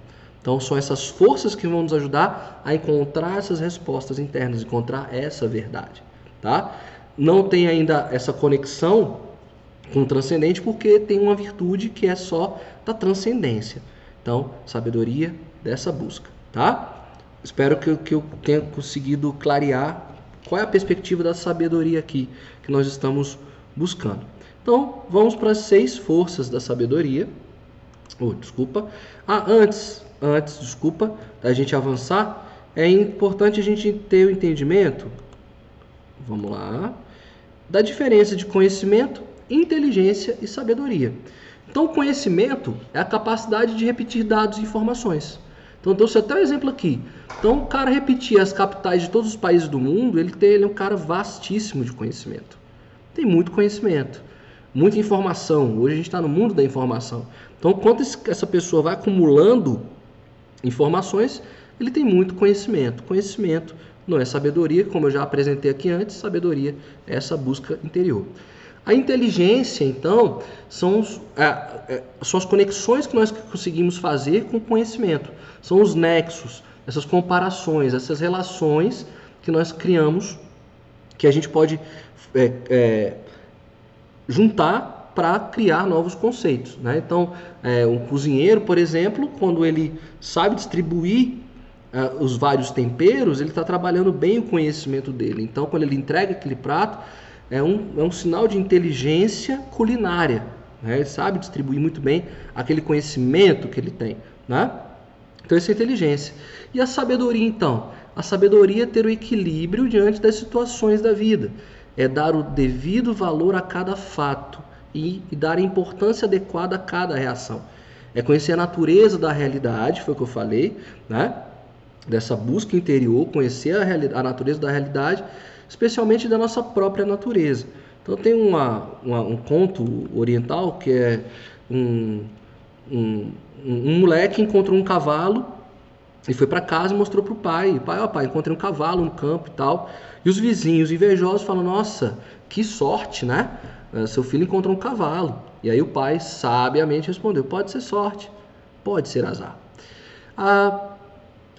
Então são essas forças que vão nos ajudar a encontrar essas respostas internas, encontrar essa verdade, tá? Não tem ainda essa conexão com o transcendente porque tem uma virtude que é só da transcendência. Então, sabedoria dessa busca, tá? Espero que, que eu tenha conseguido clarear qual é a perspectiva da sabedoria aqui que nós estamos buscando? Então, vamos para as seis forças da sabedoria. Oh, desculpa. Ah, antes, antes, desculpa, da gente avançar, é importante a gente ter o entendimento, vamos lá, da diferença de conhecimento, inteligência e sabedoria. Então, conhecimento é a capacidade de repetir dados e informações. Então, trouxe até um exemplo aqui. Então, o cara repetir as capitais de todos os países do mundo, ele, tem, ele é um cara vastíssimo de conhecimento. Tem muito conhecimento, muita informação. Hoje a gente está no mundo da informação. Então, quanto essa pessoa vai acumulando informações, ele tem muito conhecimento. Conhecimento não é sabedoria, como eu já apresentei aqui antes, sabedoria é essa busca interior. A inteligência, então, são, os, é, são as conexões que nós conseguimos fazer com o conhecimento. São os nexos, essas comparações, essas relações que nós criamos, que a gente pode é, é juntar para criar novos conceitos. Né? Então, é, um cozinheiro, por exemplo, quando ele sabe distribuir uh, os vários temperos, ele está trabalhando bem o conhecimento dele. Então, quando ele entrega aquele prato, é um, é um sinal de inteligência culinária. Né? Ele sabe distribuir muito bem aquele conhecimento que ele tem. Né? Então, essa é inteligência. E a sabedoria, então? A sabedoria é ter o equilíbrio diante das situações da vida. É dar o devido valor a cada fato e, e dar a importância adequada a cada reação. É conhecer a natureza da realidade, foi o que eu falei, né? Dessa busca interior, conhecer a, a natureza da realidade especialmente da nossa própria natureza. Então tem uma, uma, um conto oriental que é um, um, um moleque encontrou um cavalo e foi para casa e mostrou para o pai. Pai, ó pai, encontrei um cavalo no campo e tal. E os vizinhos invejosos falam, nossa, que sorte, né? Eh, seu filho encontrou um cavalo. E aí o pai sabiamente respondeu, pode ser sorte, pode ser azar. Há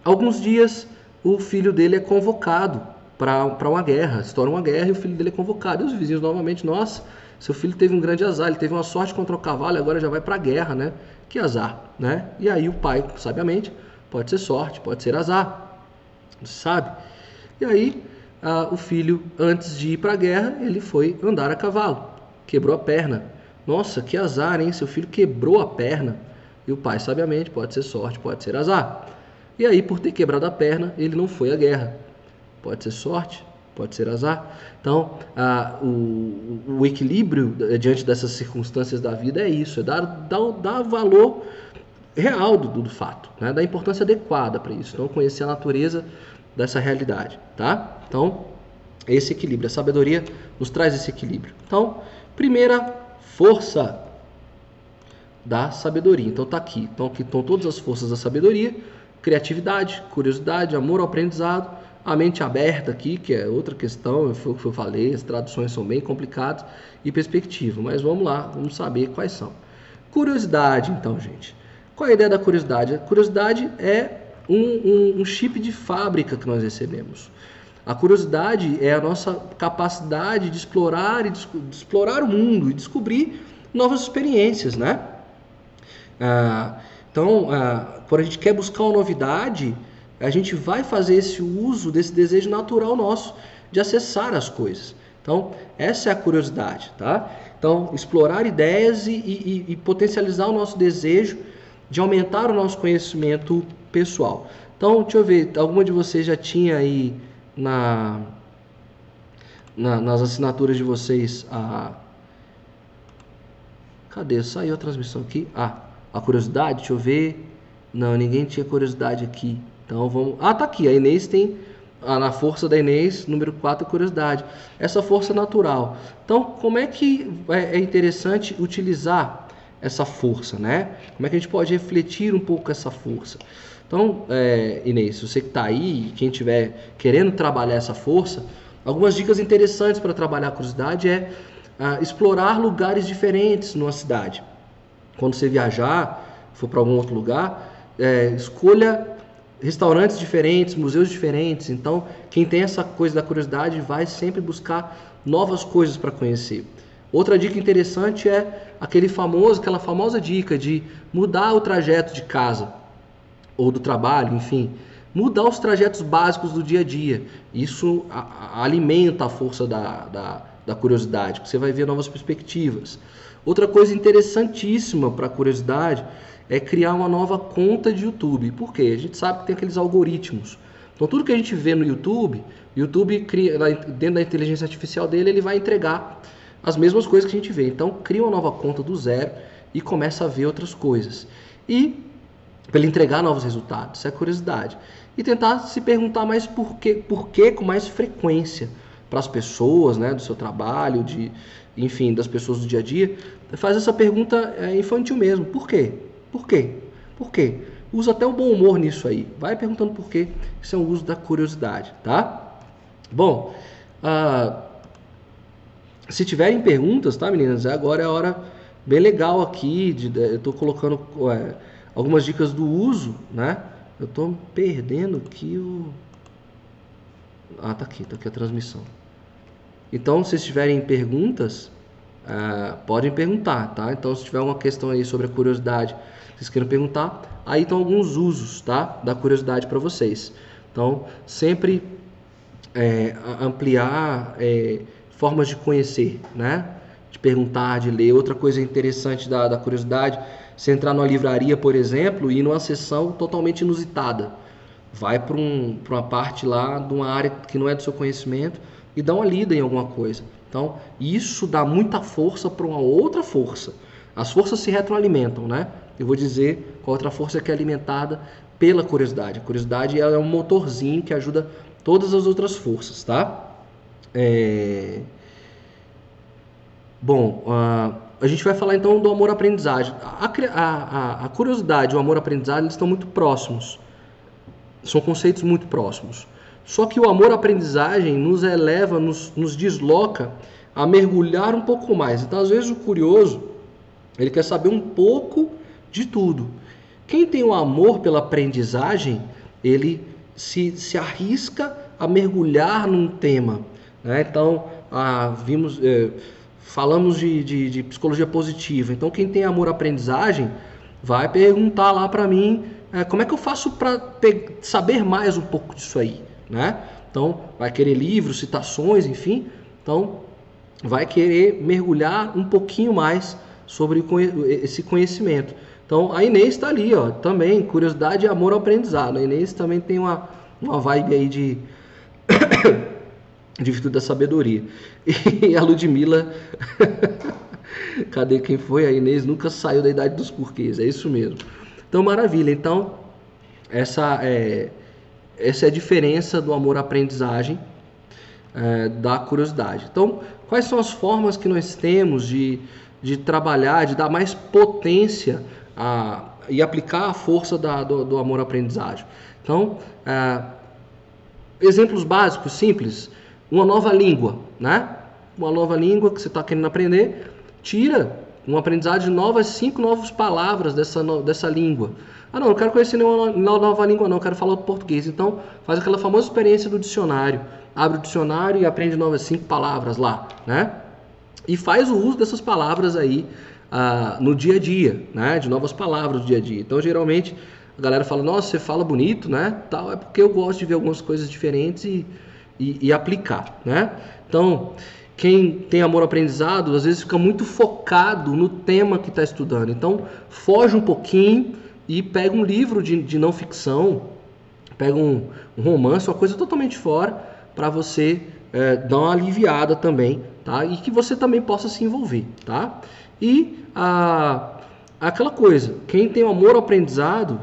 alguns dias o filho dele é convocado para uma guerra, estoura uma guerra e o filho dele é convocado. E os vizinhos novamente, nossa, seu filho teve um grande azar, ele teve uma sorte contra o cavalo e agora já vai para a guerra, né? Que azar, né? E aí o pai, sabiamente, pode ser sorte, pode ser azar, sabe? E aí ah, o filho, antes de ir para a guerra, ele foi andar a cavalo, quebrou a perna. Nossa, que azar, hein? Seu filho quebrou a perna. E o pai, sabiamente, pode ser sorte, pode ser azar. E aí, por ter quebrado a perna, ele não foi à guerra pode ser sorte, pode ser azar. Então, a, o, o, equilíbrio diante dessas circunstâncias da vida é isso, é dar, dar, dar valor real do, do fato, né? dar importância adequada para isso. Então, conhecer a natureza dessa realidade, tá? Então, esse equilíbrio, a sabedoria nos traz esse equilíbrio. Então, primeira força da sabedoria. Então, tá aqui. Então, aqui estão todas as forças da sabedoria: criatividade, curiosidade, amor ao aprendizado a mente aberta aqui, que é outra questão, foi o que eu falei, as traduções são bem complicadas, e perspectiva. Mas vamos lá, vamos saber quais são. Curiosidade, então, gente. Qual é a ideia da curiosidade? A curiosidade é um, um, um chip de fábrica que nós recebemos. A curiosidade é a nossa capacidade de explorar e de, explorar o mundo e descobrir novas experiências, né? Ah, então, ah, quando a gente quer buscar uma novidade, a gente vai fazer esse uso desse desejo natural nosso de acessar as coisas. Então, essa é a curiosidade, tá? Então, explorar ideias e, e, e potencializar o nosso desejo de aumentar o nosso conhecimento pessoal. Então, deixa eu ver, alguma de vocês já tinha aí na, na nas assinaturas de vocês a Cadê? Saiu a transmissão aqui. Ah, a curiosidade, deixa eu ver. Não, ninguém tinha curiosidade aqui. Então vamos. Ah, tá aqui. A Inês tem. Ah, na força da Inês, número 4, curiosidade. Essa força natural. Então, como é que é, é interessante utilizar essa força, né? Como é que a gente pode refletir um pouco essa força? Então, é, Inês, você que está aí, quem estiver querendo trabalhar essa força, algumas dicas interessantes para trabalhar a curiosidade é ah, explorar lugares diferentes numa cidade. Quando você viajar, for para algum outro lugar, é, escolha restaurantes diferentes, museus diferentes. Então, quem tem essa coisa da curiosidade vai sempre buscar novas coisas para conhecer. Outra dica interessante é aquele famoso, aquela famosa dica de mudar o trajeto de casa ou do trabalho, enfim, mudar os trajetos básicos do dia a dia. Isso a, a, alimenta a força da, da, da curiosidade, você vai ver novas perspectivas. Outra coisa interessantíssima para a curiosidade é criar uma nova conta de YouTube. Por quê? A gente sabe que tem aqueles algoritmos. Então tudo que a gente vê no YouTube, YouTube cria, dentro da inteligência artificial dele, ele vai entregar as mesmas coisas que a gente vê. Então cria uma nova conta do zero e começa a ver outras coisas. E para ele entregar novos resultados, isso é curiosidade. E tentar se perguntar mais por quê, por quê com mais frequência para as pessoas, né, do seu trabalho, de, enfim, das pessoas do dia a dia, faz essa pergunta é, infantil mesmo. Por quê? Por quê? Por quê? Usa até o bom humor nisso aí. Vai perguntando por quê. Isso é um uso da curiosidade, tá? Bom, ah, se tiverem perguntas, tá, meninas? Agora é a hora bem legal aqui. De, eu estou colocando é, algumas dicas do uso, né? Eu estou perdendo aqui o ah, tá aqui, tá aqui a transmissão. Então, se tiverem perguntas, uh, podem perguntar, tá? Então, se tiver alguma questão aí sobre a curiosidade, vocês queiram perguntar, aí estão alguns usos, tá? Da curiosidade para vocês. Então, sempre é, ampliar é, formas de conhecer, né? De perguntar, de ler. Outra coisa interessante da, da curiosidade, você entrar numa livraria, por exemplo, e numa sessão totalmente inusitada vai para um, uma parte lá de uma área que não é do seu conhecimento e dá uma lida em alguma coisa. Então, isso dá muita força para uma outra força. As forças se retroalimentam, né? Eu vou dizer qual outra força que é alimentada pela curiosidade. A curiosidade é um motorzinho que ajuda todas as outras forças, tá? É... Bom, uh, a gente vai falar então do amor-aprendizagem. A, a, a, curiosidade e o amor-aprendizagem estão muito próximos. São conceitos muito próximos. Só que o amor-aprendizagem nos eleva, nos, nos desloca a mergulhar um pouco mais. Então, às vezes, o curioso, ele quer saber um pouco de tudo. Quem tem o amor pela aprendizagem, ele se, se arrisca a mergulhar num tema. Né? Então, ah, vimos, eh, falamos de, de, de, psicologia positiva. Então, quem tem amor à aprendizagem vai perguntar lá para mim é, como é que eu faço para saber mais um pouco disso aí, né? Então, vai querer livros, citações, enfim. Então, vai querer mergulhar um pouquinho mais sobre esse conhecimento. Então, a Inês está ali, ó, também, curiosidade e amor ao aprendizado. A Inês também tem uma, uma vibe aí de, de virtude da sabedoria. E a Ludmilla, cadê quem foi? A Inês nunca saiu da idade dos porquês, é isso mesmo. Então, maravilha. Então, essa é, essa é a diferença do amor aprendizagem é, da curiosidade. Então, quais são as formas que nós temos de, de trabalhar, de dar mais potência a, e aplicar a força da, do, do amor aprendizagem? Então, é, exemplos básicos, simples. Uma nova língua, né? Uma nova língua que você está querendo aprender, tira um aprendizado de novas cinco novas palavras dessa, dessa língua. Ah, não, não quero conhecer nenhuma nova língua, não, quero falar o português. Então, faz aquela famosa experiência do dicionário. Abre o dicionário e aprende novas cinco palavras lá, né? E faz o uso dessas palavras aí ah, no dia a dia, né? De novas palavras no dia a dia. Então, geralmente, a galera fala, nossa, você fala bonito, né? Tal, é porque eu gosto de ver algumas coisas diferentes e, e, e aplicar, né? Então, quem tem amor ao aprendizado, às vezes fica muito focado no tema que está estudando. Então, foge um pouquinho e pega um livro de, de não ficção, pega um, um, romance, uma coisa totalmente fora, para você é, dar uma aliviada também, tá? E que você também possa se envolver, tá? E a, aquela coisa, quem tem amor ao aprendizado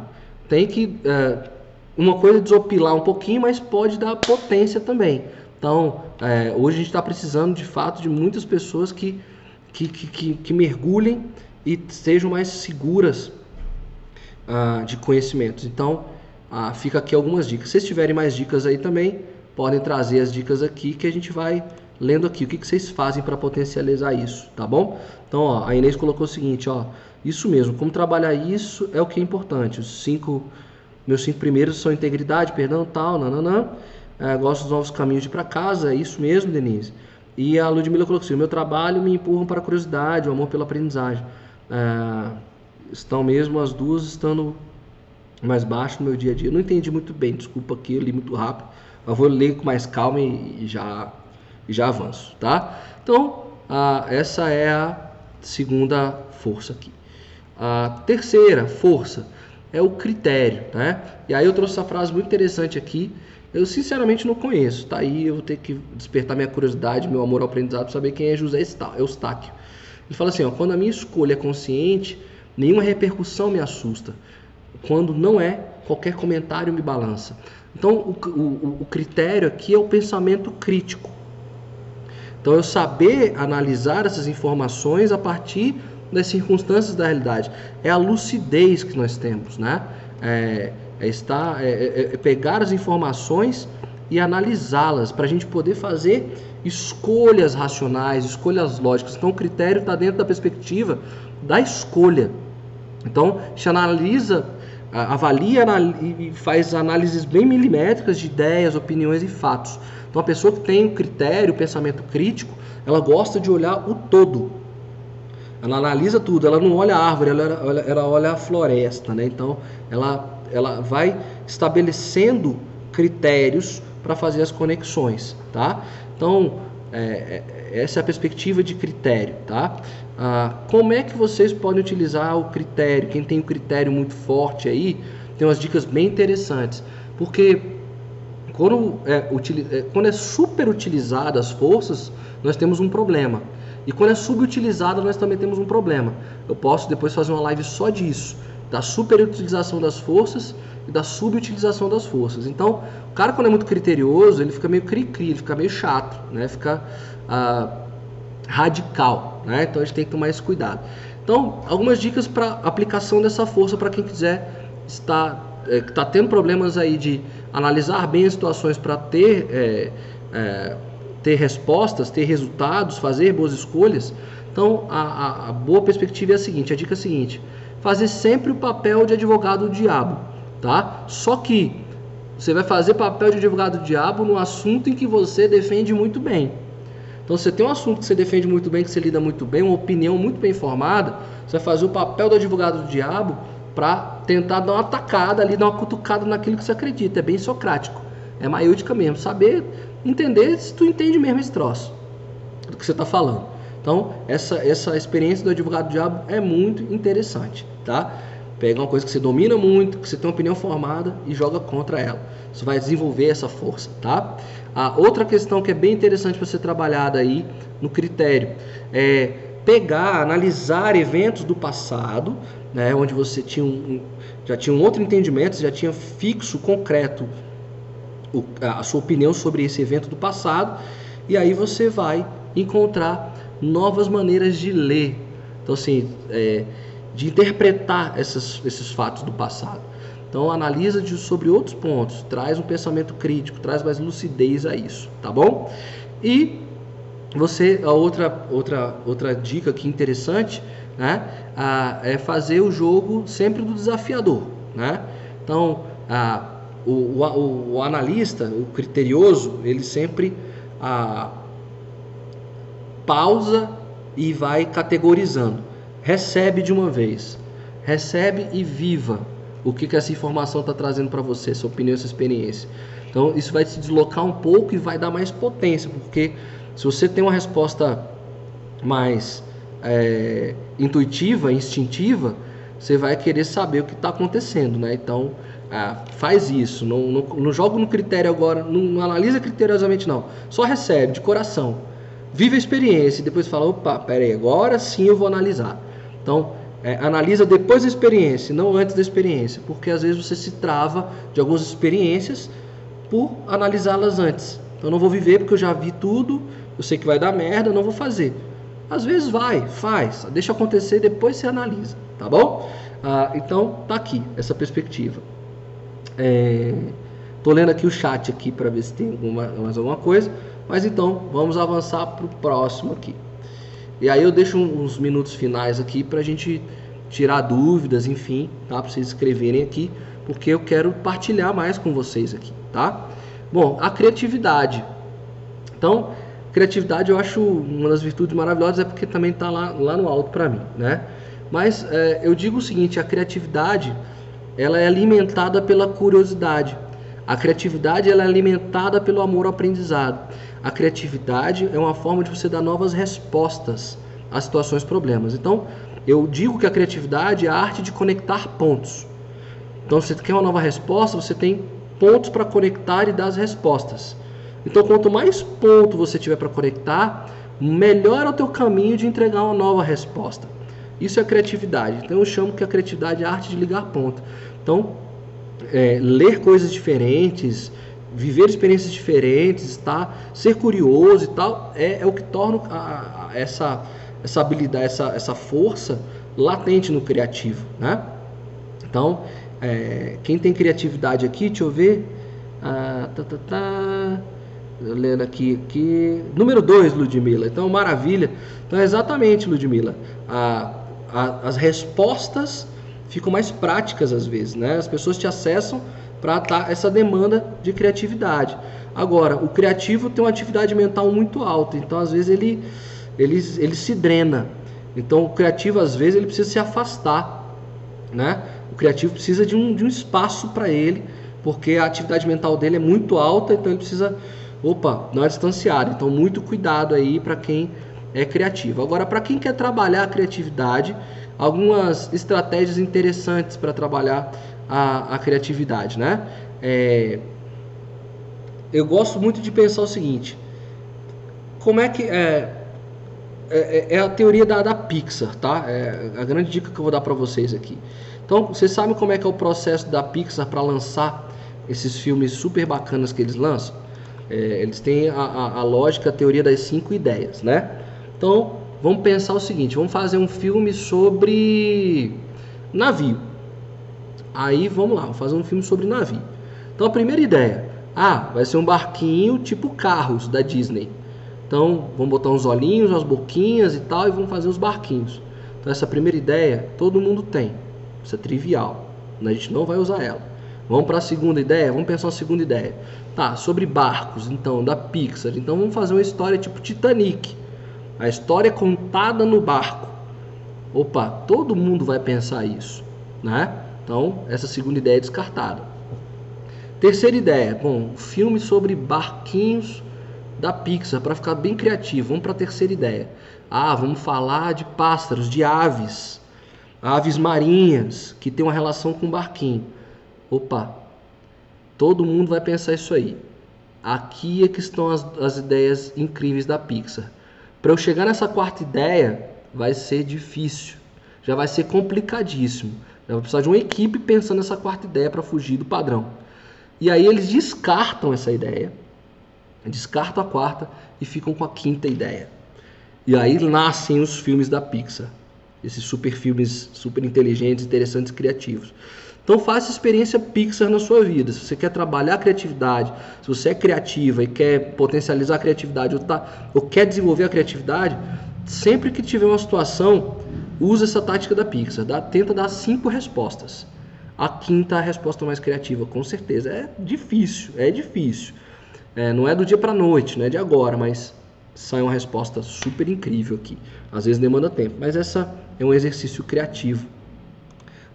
tem que é, uma coisa desopilar um pouquinho, mas pode dar potência também. Então, é, hoje a gente está precisando de fato de muitas pessoas que, que, que, que mergulhem e sejam mais seguras uh, de conhecimentos. Então, uh, fica aqui algumas dicas. Se vocês tiverem mais dicas aí também, podem trazer as dicas aqui que a gente vai lendo aqui. O que, que vocês fazem para potencializar isso, tá bom? Então, ó, a Inês colocou o seguinte, ó, isso mesmo, como trabalhar isso é o que é importante. Os cinco, meus cinco primeiros são integridade, perdão, tal, nananã. É, gosto dos novos caminhos de ir para casa, é isso mesmo, Denise. E a Ludmilla colocou assim: meu trabalho me empurra para a curiosidade, o amor pela aprendizagem. É, estão mesmo as duas estando mais baixo no meu dia a dia. Eu não entendi muito bem, desculpa aqui, eu li muito rápido, mas vou ler com mais calma e, e já, e já avanço, tá? Então, a, essa é a segunda força aqui. A terceira força é o critério, né? E aí eu trouxe essa frase muito interessante aqui, eu sinceramente não conheço, tá aí eu vou ter que despertar minha curiosidade, meu amor ao aprendizado, saber quem é José Eustáquio. Ele fala assim, ó, quando a minha escolha é consciente, nenhuma repercussão me assusta. Quando não é, qualquer comentário me balança. Então, o, o, o critério aqui é o pensamento crítico. Então, eu saber analisar essas informações a partir das circunstâncias da realidade. É a lucidez que nós temos, né? É, é, estar, é, é, é pegar as informações e analisá-las para a gente poder fazer escolhas racionais, escolhas lógicas. Então o critério está dentro da perspectiva da escolha. Então gente analisa, avalia e faz análises bem milimétricas de ideias, opiniões e fatos. Então a pessoa que tem um critério, pensamento crítico, ela gosta de olhar o todo. Ela analisa tudo, ela não olha a árvore, ela, olha, ela olha a floresta, né? Então ela ela vai estabelecendo critérios para fazer as conexões, tá? Então, é, é, essa é a perspectiva de critério, tá? Ah, como é que vocês podem utilizar o critério? Quem tem um critério muito forte aí, tem umas dicas bem interessantes, porque quando é, é, quando é super utilizada as forças, nós temos um problema. E quando é subutilizada, nós também temos um problema. Eu posso depois fazer uma live só disso da superutilização das forças e da subutilização das forças. Então, o cara quando é muito criterioso, ele fica meio cri-cri, ele fica meio chato, né? Fica ah, radical, né? Então a gente tem que tomar esse cuidado. Então, algumas dicas para aplicação dessa força para quem quiser estar é, está tendo problemas aí de analisar bem as situações para ter é, é, ter respostas, ter resultados, fazer boas escolhas. Então, a, a, a boa perspectiva é a seguinte: a dica é a seguinte fazer sempre o papel de advogado do diabo, tá? Só que você vai fazer papel de advogado do diabo no assunto em que você defende muito bem. Então, você tem um assunto que você defende muito bem, que você lida muito bem, uma opinião muito bem formada, você vai fazer o papel do advogado do diabo para tentar dar uma atacada ali, dar uma cutucada naquilo que você acredita. É bem socrático. É maiúdica mesmo. Saber entender se tu entende mesmo esse troço do que você está falando. Então, essa, essa experiência do advogado do diabo é muito interessante tá? Pega uma coisa que você domina muito, que você tem uma opinião formada e joga contra ela. Isso vai desenvolver essa força, tá? A outra questão que é bem interessante para ser trabalhada aí no critério é pegar, analisar eventos do passado, né, onde você tinha um, já tinha um outro entendimento, já tinha fixo, concreto a sua opinião sobre esse evento do passado, e aí você vai encontrar novas maneiras de ler. Então, assim, é, de interpretar essas, esses fatos do passado. Então analisa de, sobre outros pontos, traz um pensamento crítico, traz mais lucidez a isso, tá bom? E você, a outra, outra, outra dica aqui interessante né? Ah, é fazer o jogo sempre do desafiador, né? Então, ah, o, o, o, analista, o criterioso, ele sempre ah, pausa e vai categorizando. Recebe de uma vez, recebe e viva o que, que essa informação está trazendo para você, sua opinião, sua experiência. Então, isso vai se deslocar um pouco e vai dar mais potência, porque se você tem uma resposta mais é, intuitiva, instintiva, você vai querer saber o que está acontecendo, né? Então, ah, faz isso. Não, não, não joga no critério agora, não, não, analisa criteriosamente, não. Só recebe, de coração. Vive a experiência e depois fala: opa, peraí, agora sim eu vou analisar. Então, é, analisa depois da experiência, não antes da experiência, porque às vezes você se trava de algumas experiências por analisá-las antes. Então, eu não vou viver porque eu já vi tudo, eu sei que vai dar merda, não vou fazer. Às vezes vai, faz, deixa acontecer, depois você analisa, tá bom? Ah, então, tá aqui essa perspectiva. É, tô lendo aqui o chat aqui para ver se tem alguma, mais alguma coisa, mas então vamos avançar para o próximo aqui. E aí eu deixo uns minutos finais aqui para a gente tirar dúvidas, enfim, tá? Para vocês escreverem aqui, porque eu quero partilhar mais com vocês aqui, tá? Bom, a criatividade. Então, criatividade eu acho uma das virtudes maravilhosas, é porque também está lá, lá no alto para mim, né? Mas é, eu digo o seguinte, a criatividade ela é alimentada pela curiosidade. A criatividade ela é alimentada pelo amor ao aprendizado. A criatividade é uma forma de você dar novas respostas a situações, problemas. Então, eu digo que a criatividade é a arte de conectar pontos. Então, se você quer uma nova resposta, você tem pontos para conectar e dar as respostas. Então, quanto mais ponto você tiver para conectar, melhor é o teu caminho de entregar uma nova resposta. Isso é criatividade. Então eu chamo que a criatividade é a arte de ligar ponto. Então, é, ler coisas diferentes, viver experiências diferentes, tá? ser curioso e tal, é, é o que torna a, a, essa, essa habilidade, essa, essa força latente no criativo. Né? Então, é, quem tem criatividade aqui, deixa eu ver. Ah, tá, tá, tá lendo aqui, aqui. Número 2, Ludmilla. Então, maravilha. Então, exatamente, Ludmilla. A, as respostas ficam mais práticas às vezes, né? As pessoas te acessam para estar essa demanda de criatividade. Agora, o criativo tem uma atividade mental muito alta, então às vezes ele, ele, ele se drena. Então o criativo às vezes ele precisa se afastar, né? O criativo precisa de um, de um espaço para ele, porque a atividade mental dele é muito alta, então ele precisa, opa, não é distanciado. Então muito cuidado aí para quem é criativo. Agora, para quem quer trabalhar a criatividade, algumas estratégias interessantes para trabalhar a, a, criatividade, né? É, eu gosto muito de pensar o seguinte: como é que é, é, é a teoria da, da Pixar, tá? É a grande dica que eu vou dar para vocês aqui. Então, vocês sabem como é que é o processo da Pixar para lançar esses filmes super bacanas que eles lançam? É, eles têm a, a, a lógica, a teoria das cinco ideias, né? Então, vamos pensar o seguinte: vamos fazer um filme sobre navio. Aí vamos lá, vamos fazer um filme sobre navio. Então, a primeira ideia: ah, vai ser um barquinho tipo carros da Disney. Então, vamos botar uns olhinhos, umas boquinhas e tal, e vamos fazer os barquinhos. Então, essa primeira ideia todo mundo tem. Isso é trivial. A gente não vai usar ela. Vamos para a segunda ideia? Vamos pensar uma segunda ideia. Tá, sobre barcos, então, da Pixar. Então, vamos fazer uma história tipo Titanic. A história é contada no barco. Opa, todo mundo vai pensar isso, né? Então, essa segunda ideia é descartada. Terceira ideia, bom, filme sobre barquinhos da Pixar, para ficar bem criativo. Vamos para a terceira ideia. Ah, vamos falar de pássaros, de aves, aves marinhas que tem uma relação com barquinho. Opa, todo mundo vai pensar isso aí. Aqui é que estão as, as ideias incríveis da Pixar. Para eu chegar nessa quarta ideia, vai ser difícil. Já vai ser complicadíssimo. Vou precisar de uma equipe pensando nessa quarta ideia para fugir do padrão. E aí eles descartam essa ideia, descartam a quarta e ficam com a quinta ideia. E aí nascem os filmes da Pixar. Esses super filmes super inteligentes, interessantes, criativos. Então faça experiência Pixar na sua vida. Se você quer trabalhar a criatividade, se você é criativa e quer potencializar a criatividade ou, tá, ou quer desenvolver a criatividade, sempre que tiver uma situação, usa essa tática da Pixar, dá, tenta dar cinco respostas. A quinta a resposta mais criativa, com certeza. É difícil, é difícil. É, não é do dia para noite, não é de agora, mas sai uma resposta super incrível aqui. Às vezes demanda tempo, mas essa é um exercício criativo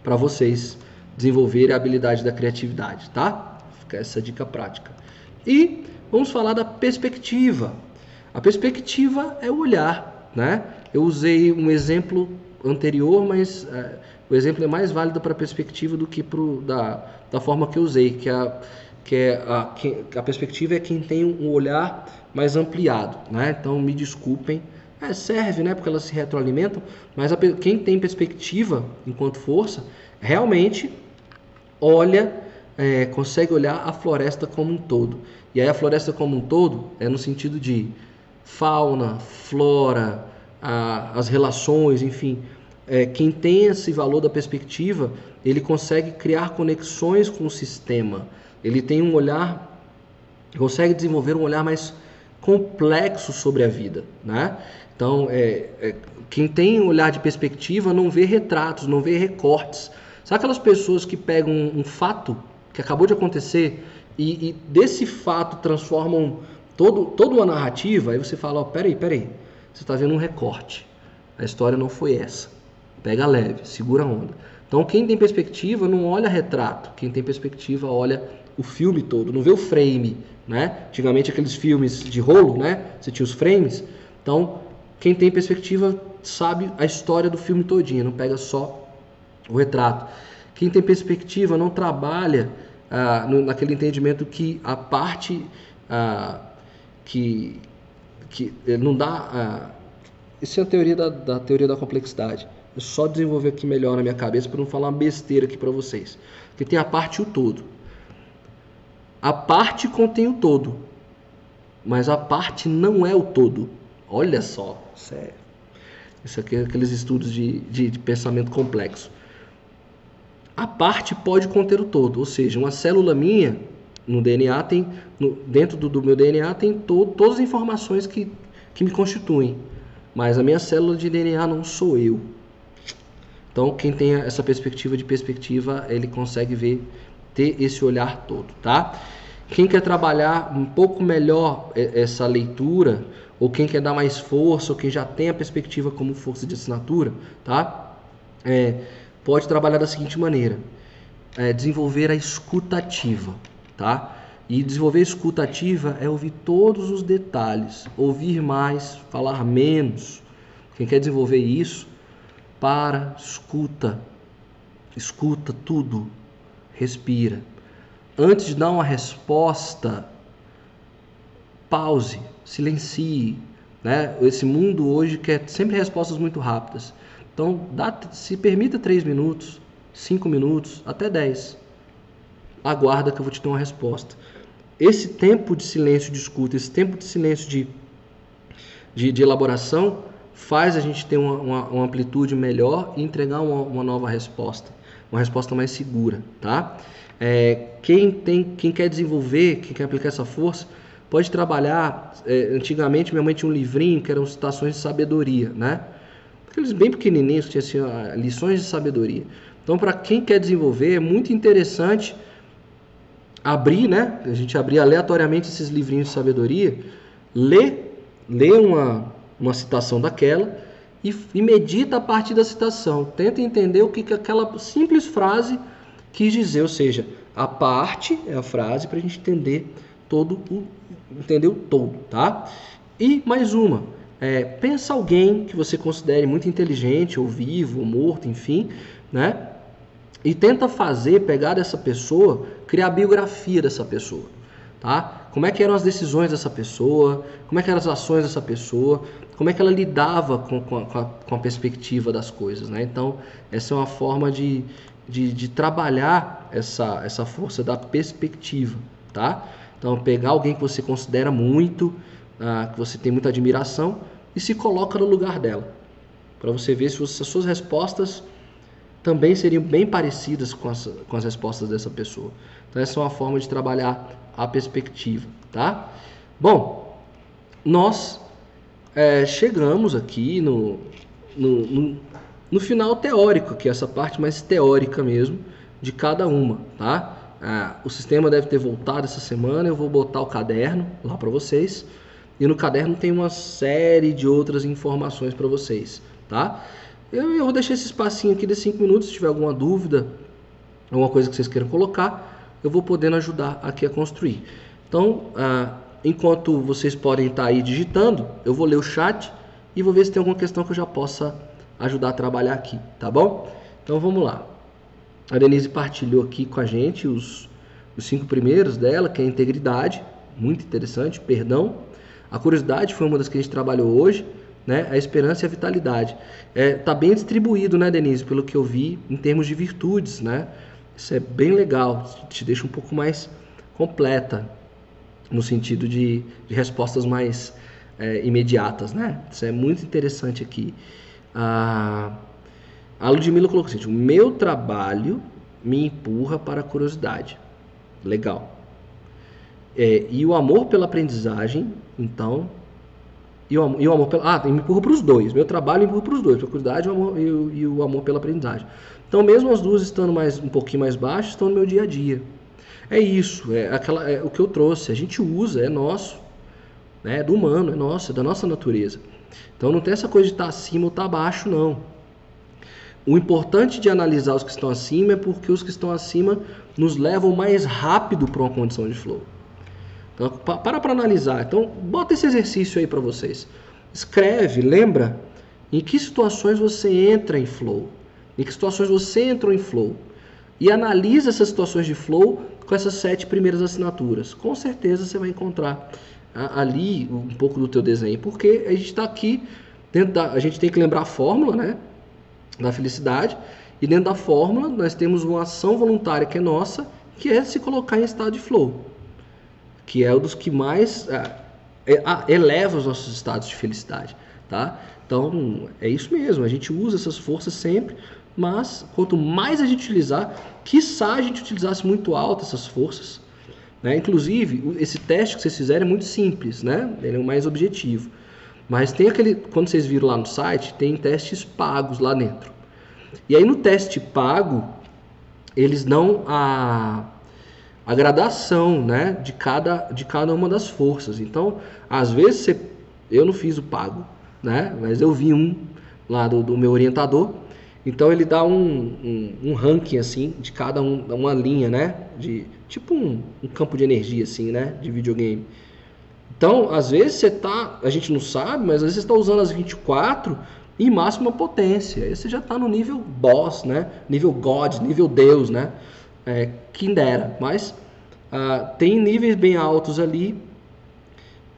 para vocês desenvolverem a habilidade da criatividade, tá? Fica essa dica prática. E vamos falar da perspectiva. A perspectiva é o olhar, né? Eu usei um exemplo anterior, mas é, o exemplo é mais válido para a perspectiva do que pro, da, da forma que eu usei, que, a, que, é a, que a perspectiva é quem tem um olhar mais ampliado. Né? Então, me desculpem, é, serve, né, porque elas se retroalimentam, mas a, quem tem perspectiva enquanto força, realmente olha, é, consegue olhar a floresta como um todo. E aí a floresta como um todo é no sentido de fauna, flora, a, as relações, enfim, é, quem tem esse valor da perspectiva, ele consegue criar conexões com o sistema. Ele tem um olhar, consegue desenvolver um olhar mais complexo sobre a vida, né? Então, é, é, quem tem um olhar de perspectiva não vê retratos, não vê recortes. Sabe aquelas pessoas que pegam um, um fato que acabou de acontecer e, e, desse fato transformam todo, toda uma narrativa? Aí você fala, oh, peraí, peraí, você está vendo um recorte. A história não foi essa. Pega leve, segura a onda. Então, quem tem perspectiva não olha retrato, quem tem perspectiva olha o filme todo, não vê o frame, né? Antigamente aqueles filmes de rolo, né? Você tinha os frames. Então, quem tem perspectiva sabe a história do filme todinho, não pega só o retrato. Quem tem perspectiva não trabalha ah, no, naquele entendimento que a parte ah, que, que eh, não dá. Ah, isso é a teoria da, da teoria da complexidade só desenvolver aqui melhor na minha cabeça para não falar uma besteira aqui para vocês. Que tem a parte e o todo. A parte contém o todo, mas a parte não é o todo. Olha só, sério. Isso aqui é aqueles estudos de, de, de pensamento complexo. A parte pode conter o todo, ou seja, uma célula minha no DNA tem, no, dentro do, do, meu DNA tem to, todas as informações que, que me constituem, mas a minha célula de DNA não sou eu. Então, quem tem essa perspectiva de perspectiva, ele consegue ver, ter esse olhar todo, tá? Quem quer trabalhar um pouco melhor essa leitura, ou quem quer dar mais força, ou quem já tem a perspectiva como força de assinatura, tá? É, pode trabalhar da seguinte maneira: é, desenvolver a escutativa, tá? E desenvolver a escutativa é ouvir todos os detalhes, ouvir mais, falar menos. Quem quer desenvolver isso para, escuta, escuta tudo, respira. Antes de dar uma resposta, pause, silencie. Né? Esse mundo hoje quer sempre respostas muito rápidas. Então, dá, se permita três minutos, cinco minutos, até dez. Aguarda que eu vou te dar uma resposta. Esse tempo de silêncio de escuta, esse tempo de silêncio de, de, de elaboração, faz a gente ter uma, uma, uma amplitude melhor e entregar uma, uma, nova resposta, uma resposta mais segura, tá? É, quem tem, quem quer desenvolver, quem quer aplicar essa força, pode trabalhar. É, antigamente minha mãe tinha um livrinho que eram citações de sabedoria, né? Aqueles bem pequenininhos que tinha assim, lições de sabedoria. Então, para quem quer desenvolver, é muito interessante abrir, né? A gente abrir aleatoriamente esses livrinhos de sabedoria, ler, ler uma uma citação daquela e, e medita a partir da citação. Tenta entender o que, que aquela simples frase quis dizer, ou seja, a parte é a frase para a gente entender todo o entender o todo, tá? E mais uma, é, pensa alguém que você considere muito inteligente, ou vivo, ou morto, enfim, né? E tenta fazer, pegar dessa pessoa, criar a biografia dessa pessoa, tá? Como é que eram as decisões dessa pessoa, como é que eram as ações dessa pessoa, como é que ela lidava com, com, a, com a perspectiva das coisas. Né? Então, essa é uma forma de, de, de, trabalhar essa, essa força da perspectiva. Tá? Então, pegar alguém que você considera muito, ah, que você tem muita admiração, e se coloca no lugar dela. Para você ver se, as suas respostas também seriam bem parecidas com as, com as respostas dessa pessoa. Então, essa é uma forma de trabalhar a perspectiva. Tá? Bom, nós é, chegamos aqui no, no, no, no final teórico, que é essa parte mais teórica mesmo de cada uma, tá? Ah, o sistema deve ter voltado essa semana, eu vou botar o caderno lá para vocês. E no caderno tem uma série de outras informações para vocês, tá? Eu, eu, vou deixar esse espacinho aqui de 5 minutos, se tiver alguma dúvida, alguma coisa que vocês queiram colocar, eu vou podendo ajudar aqui a construir. Então, ah, enquanto vocês podem estar tá aí digitando, eu vou ler o chat e vou ver se tem alguma questão que eu já possa ajudar a trabalhar aqui, tá bom? Então vamos lá. A Denise partilhou aqui com a gente os, os cinco primeiros dela, que é integridade, muito interessante, perdão. A curiosidade foi uma das que a gente trabalhou hoje, né? A esperança e a vitalidade. É, tá bem distribuído, né, Denise, pelo que eu vi, em termos de virtudes, né? Isso é bem legal, te deixa um pouco mais completa, no sentido de, de respostas mais é, imediatas, né? Isso é muito interessante aqui. A, a Ludmilla colocou assim: o meu trabalho me empurra para a curiosidade. Legal. É, e o amor pela aprendizagem, então. E o, e o amor pela. Ah, me empurra para os dois. Meu trabalho empurra para os dois, a curiosidade e o, amor, e, o, e o amor pela aprendizagem. Então, mesmo as duas estando mais, um pouquinho mais baixas, estão no meu dia a dia. É isso, é, aquela, é o que eu trouxe. A gente usa, é nosso, né? é do humano, é nosso, é da nossa natureza. Então não tem essa coisa de estar tá acima ou estar tá abaixo, não. O importante de analisar os que estão acima é porque os que estão acima nos levam mais rápido para uma condição de flow. Então, para para analisar. Então, bota esse exercício aí para vocês. Escreve, lembra em que situações você entra em flow, em que situações você entrou em flow e analisa essas situações de flow com essas sete primeiras assinaturas. Com certeza você vai encontrar ali um pouco do teu desenho, porque a gente está aqui dentro da, a gente tem que lembrar a fórmula, né, da felicidade, e dentro da fórmula nós temos uma ação voluntária que é nossa, que é se colocar em estado de flow, que é um dos que mais é, é, eleva os nossos estados de felicidade, tá? Então é isso mesmo, a gente usa essas forças sempre, mas quanto mais a gente utilizar, quiçá a gente utilizasse muito alto essas forças, né? Inclusive, esse teste que vocês fizeram é muito simples, né? ele é o mais objetivo. Mas tem aquele, quando vocês viram lá no site, tem testes pagos lá dentro. E aí no teste pago, eles dão a, a gradação né, de, cada, de cada uma das forças. Então, às vezes, você, eu não fiz o pago, né, mas eu vi um lá do, do meu orientador. Então, ele dá um, um, um ranking assim de cada um, uma linha, né? De, tipo um, um campo de energia, assim, né? De videogame. Então, às vezes você tá, a gente não sabe, mas às vezes você está usando as 24 em máxima potência. Aí você já está no nível boss, né? Nível God, nível Deus, né? É, quem dera. Mas uh, tem níveis bem altos ali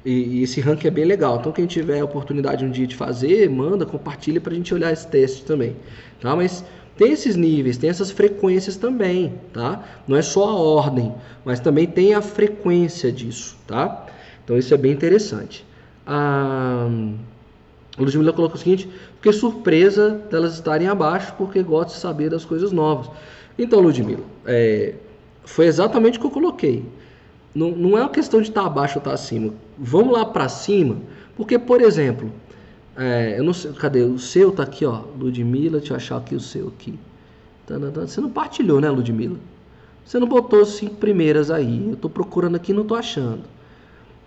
e, e, esse ranking é bem legal. Então, quem tiver a oportunidade um dia de fazer, manda, compartilha para a gente olhar esse teste também. Tá? Mas tem esses níveis, tem essas frequências também, tá? Não é só a ordem, mas também tem a frequência disso, tá? Então isso é bem interessante. A Ludmilla colocou o seguinte, porque surpresa delas estarem abaixo, porque gosta de saber das coisas novas. Então, Ludmilla, é, foi exatamente o que eu coloquei. Não, não é uma questão de estar abaixo ou estar acima. Vamos lá para cima, porque, por exemplo, é, eu não sei, cadê? O seu tá aqui, ó. Ludmilla, deixa eu achar aqui o seu aqui. Você não partilhou, né, Ludmilla? Você não botou as cinco primeiras aí. Eu tô procurando aqui e não tô achando.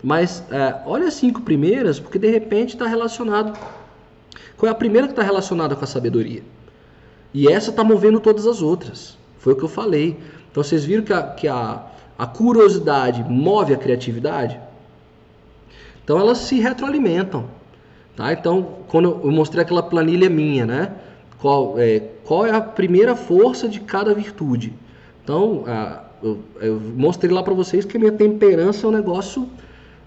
Mas é, olha as cinco primeiras, porque de repente está relacionado. Qual é a primeira que está relacionada com a sabedoria? E essa está movendo todas as outras. Foi o que eu falei. Então vocês viram que a, que a, a curiosidade move a criatividade? Então elas se retroalimentam. Tá? Então, quando eu mostrei aquela planilha minha, né? Qual é, qual é a primeira força de cada virtude? Então, a, eu, eu, mostrei lá para vocês que a minha temperança é um negócio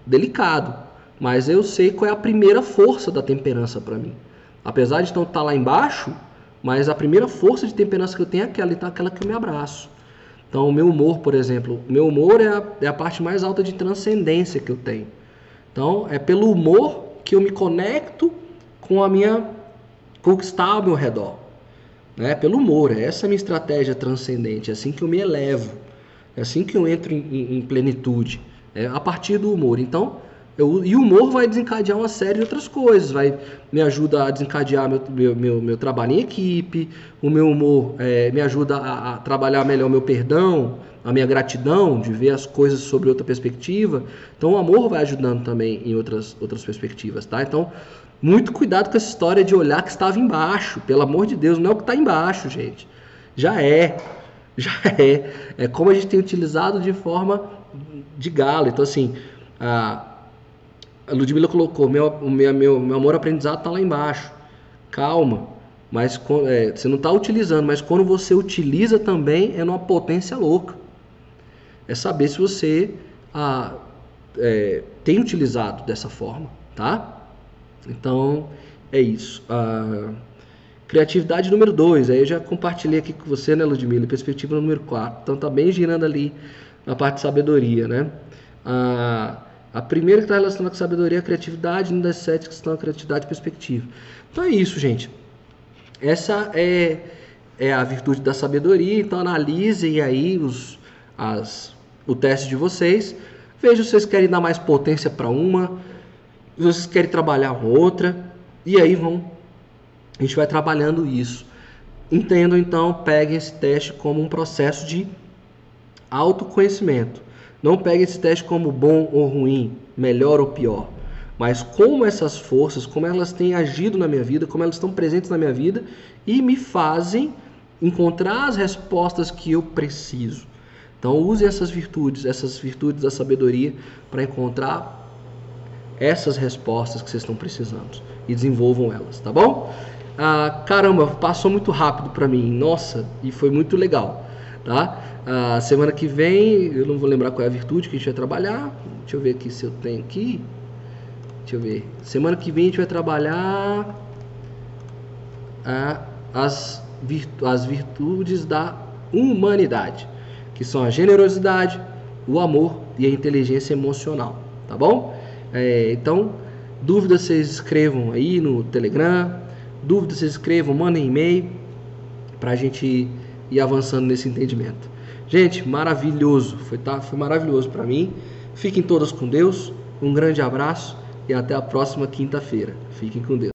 delicado, mas eu sei qual é a primeira força da temperança para mim. Apesar de então estar tá lá embaixo, mas a primeira força de temperança que eu tenho é aquela, então aquela que eu me abraço. Então, o meu humor, por exemplo, meu humor é a, é a parte mais alta de transcendência que eu tenho. Então, é pelo humor que eu me conecto com a minha está ao meu redor, né? Pelo humor, é essa a minha estratégia transcendente, é assim que eu me elevo, é assim que eu entro em, em, em plenitude, é a partir do humor. Então, Eu, e o humor vai desencadear uma série de outras coisas, vai me ajuda a desencadear meu, meu, meu, meu trabalho em equipe, o meu humor é, me ajuda a, a trabalhar melhor o meu perdão, a minha gratidão, de ver as coisas sobre outra perspectiva. Então o amor vai ajudando também em outras, outras perspectivas, tá? Então, muito cuidado com essa história de olhar que estava embaixo. Pelo amor de Deus, não é o que está embaixo, gente. Já é. Já é. É como a gente tem utilizado de forma de galo. Então, assim, a, a Ludmilla colocou: meu, meu, meu, meu amor aprendizado está lá embaixo. Calma. Mas é, você não está utilizando, mas quando você utiliza também é numa potência louca é saber se você ah, é, tem utilizado dessa forma, tá? Então, é isso. Ah, criatividade número 2, aí eu já compartilhei aqui com você, né, Ludmilla? Perspectiva número 4. Então, tá bem girando ali na parte de sabedoria, né? Ah, a primeira que está relacionada com sabedoria é a criatividade, uma das sete que estão a criatividade e perspectiva. Então é isso, gente. Essa é, é a virtude da sabedoria. Então analisem aí os, as, o teste de vocês. Veja se vocês querem dar mais potência para uma, se vocês querem trabalhar outra, e aí vão. A gente vai trabalhando isso. Entendam então, peguem esse teste como um processo de autoconhecimento. Não peguem esse teste como bom ou ruim, melhor ou pior, mas como essas forças, como elas têm agido na minha vida, como elas estão presentes na minha vida e me fazem encontrar as respostas que eu preciso. Então use essas virtudes, essas virtudes da sabedoria para encontrar essas respostas que vocês estão precisando e desenvolvam elas, tá bom? Ah, caramba, passou muito rápido para mim, nossa, e foi muito legal, tá? Ah, semana que vem, eu não vou lembrar qual é a virtude que a gente vai trabalhar. Deixa eu ver aqui se eu tenho aqui. Deixa eu ver. Semana que vem a gente vai trabalhar ah, as, virtu as virtudes da humanidade que são a generosidade, o amor e a inteligência emocional, tá bom? É, então, dúvidas vocês escrevam aí no Telegram, dúvidas vocês escrevam, mandem e-mail para a gente ir avançando nesse entendimento. Gente, maravilhoso, foi, tá, foi maravilhoso para mim. Fiquem todos com Deus, um grande abraço e até a próxima quinta-feira. Fiquem com Deus.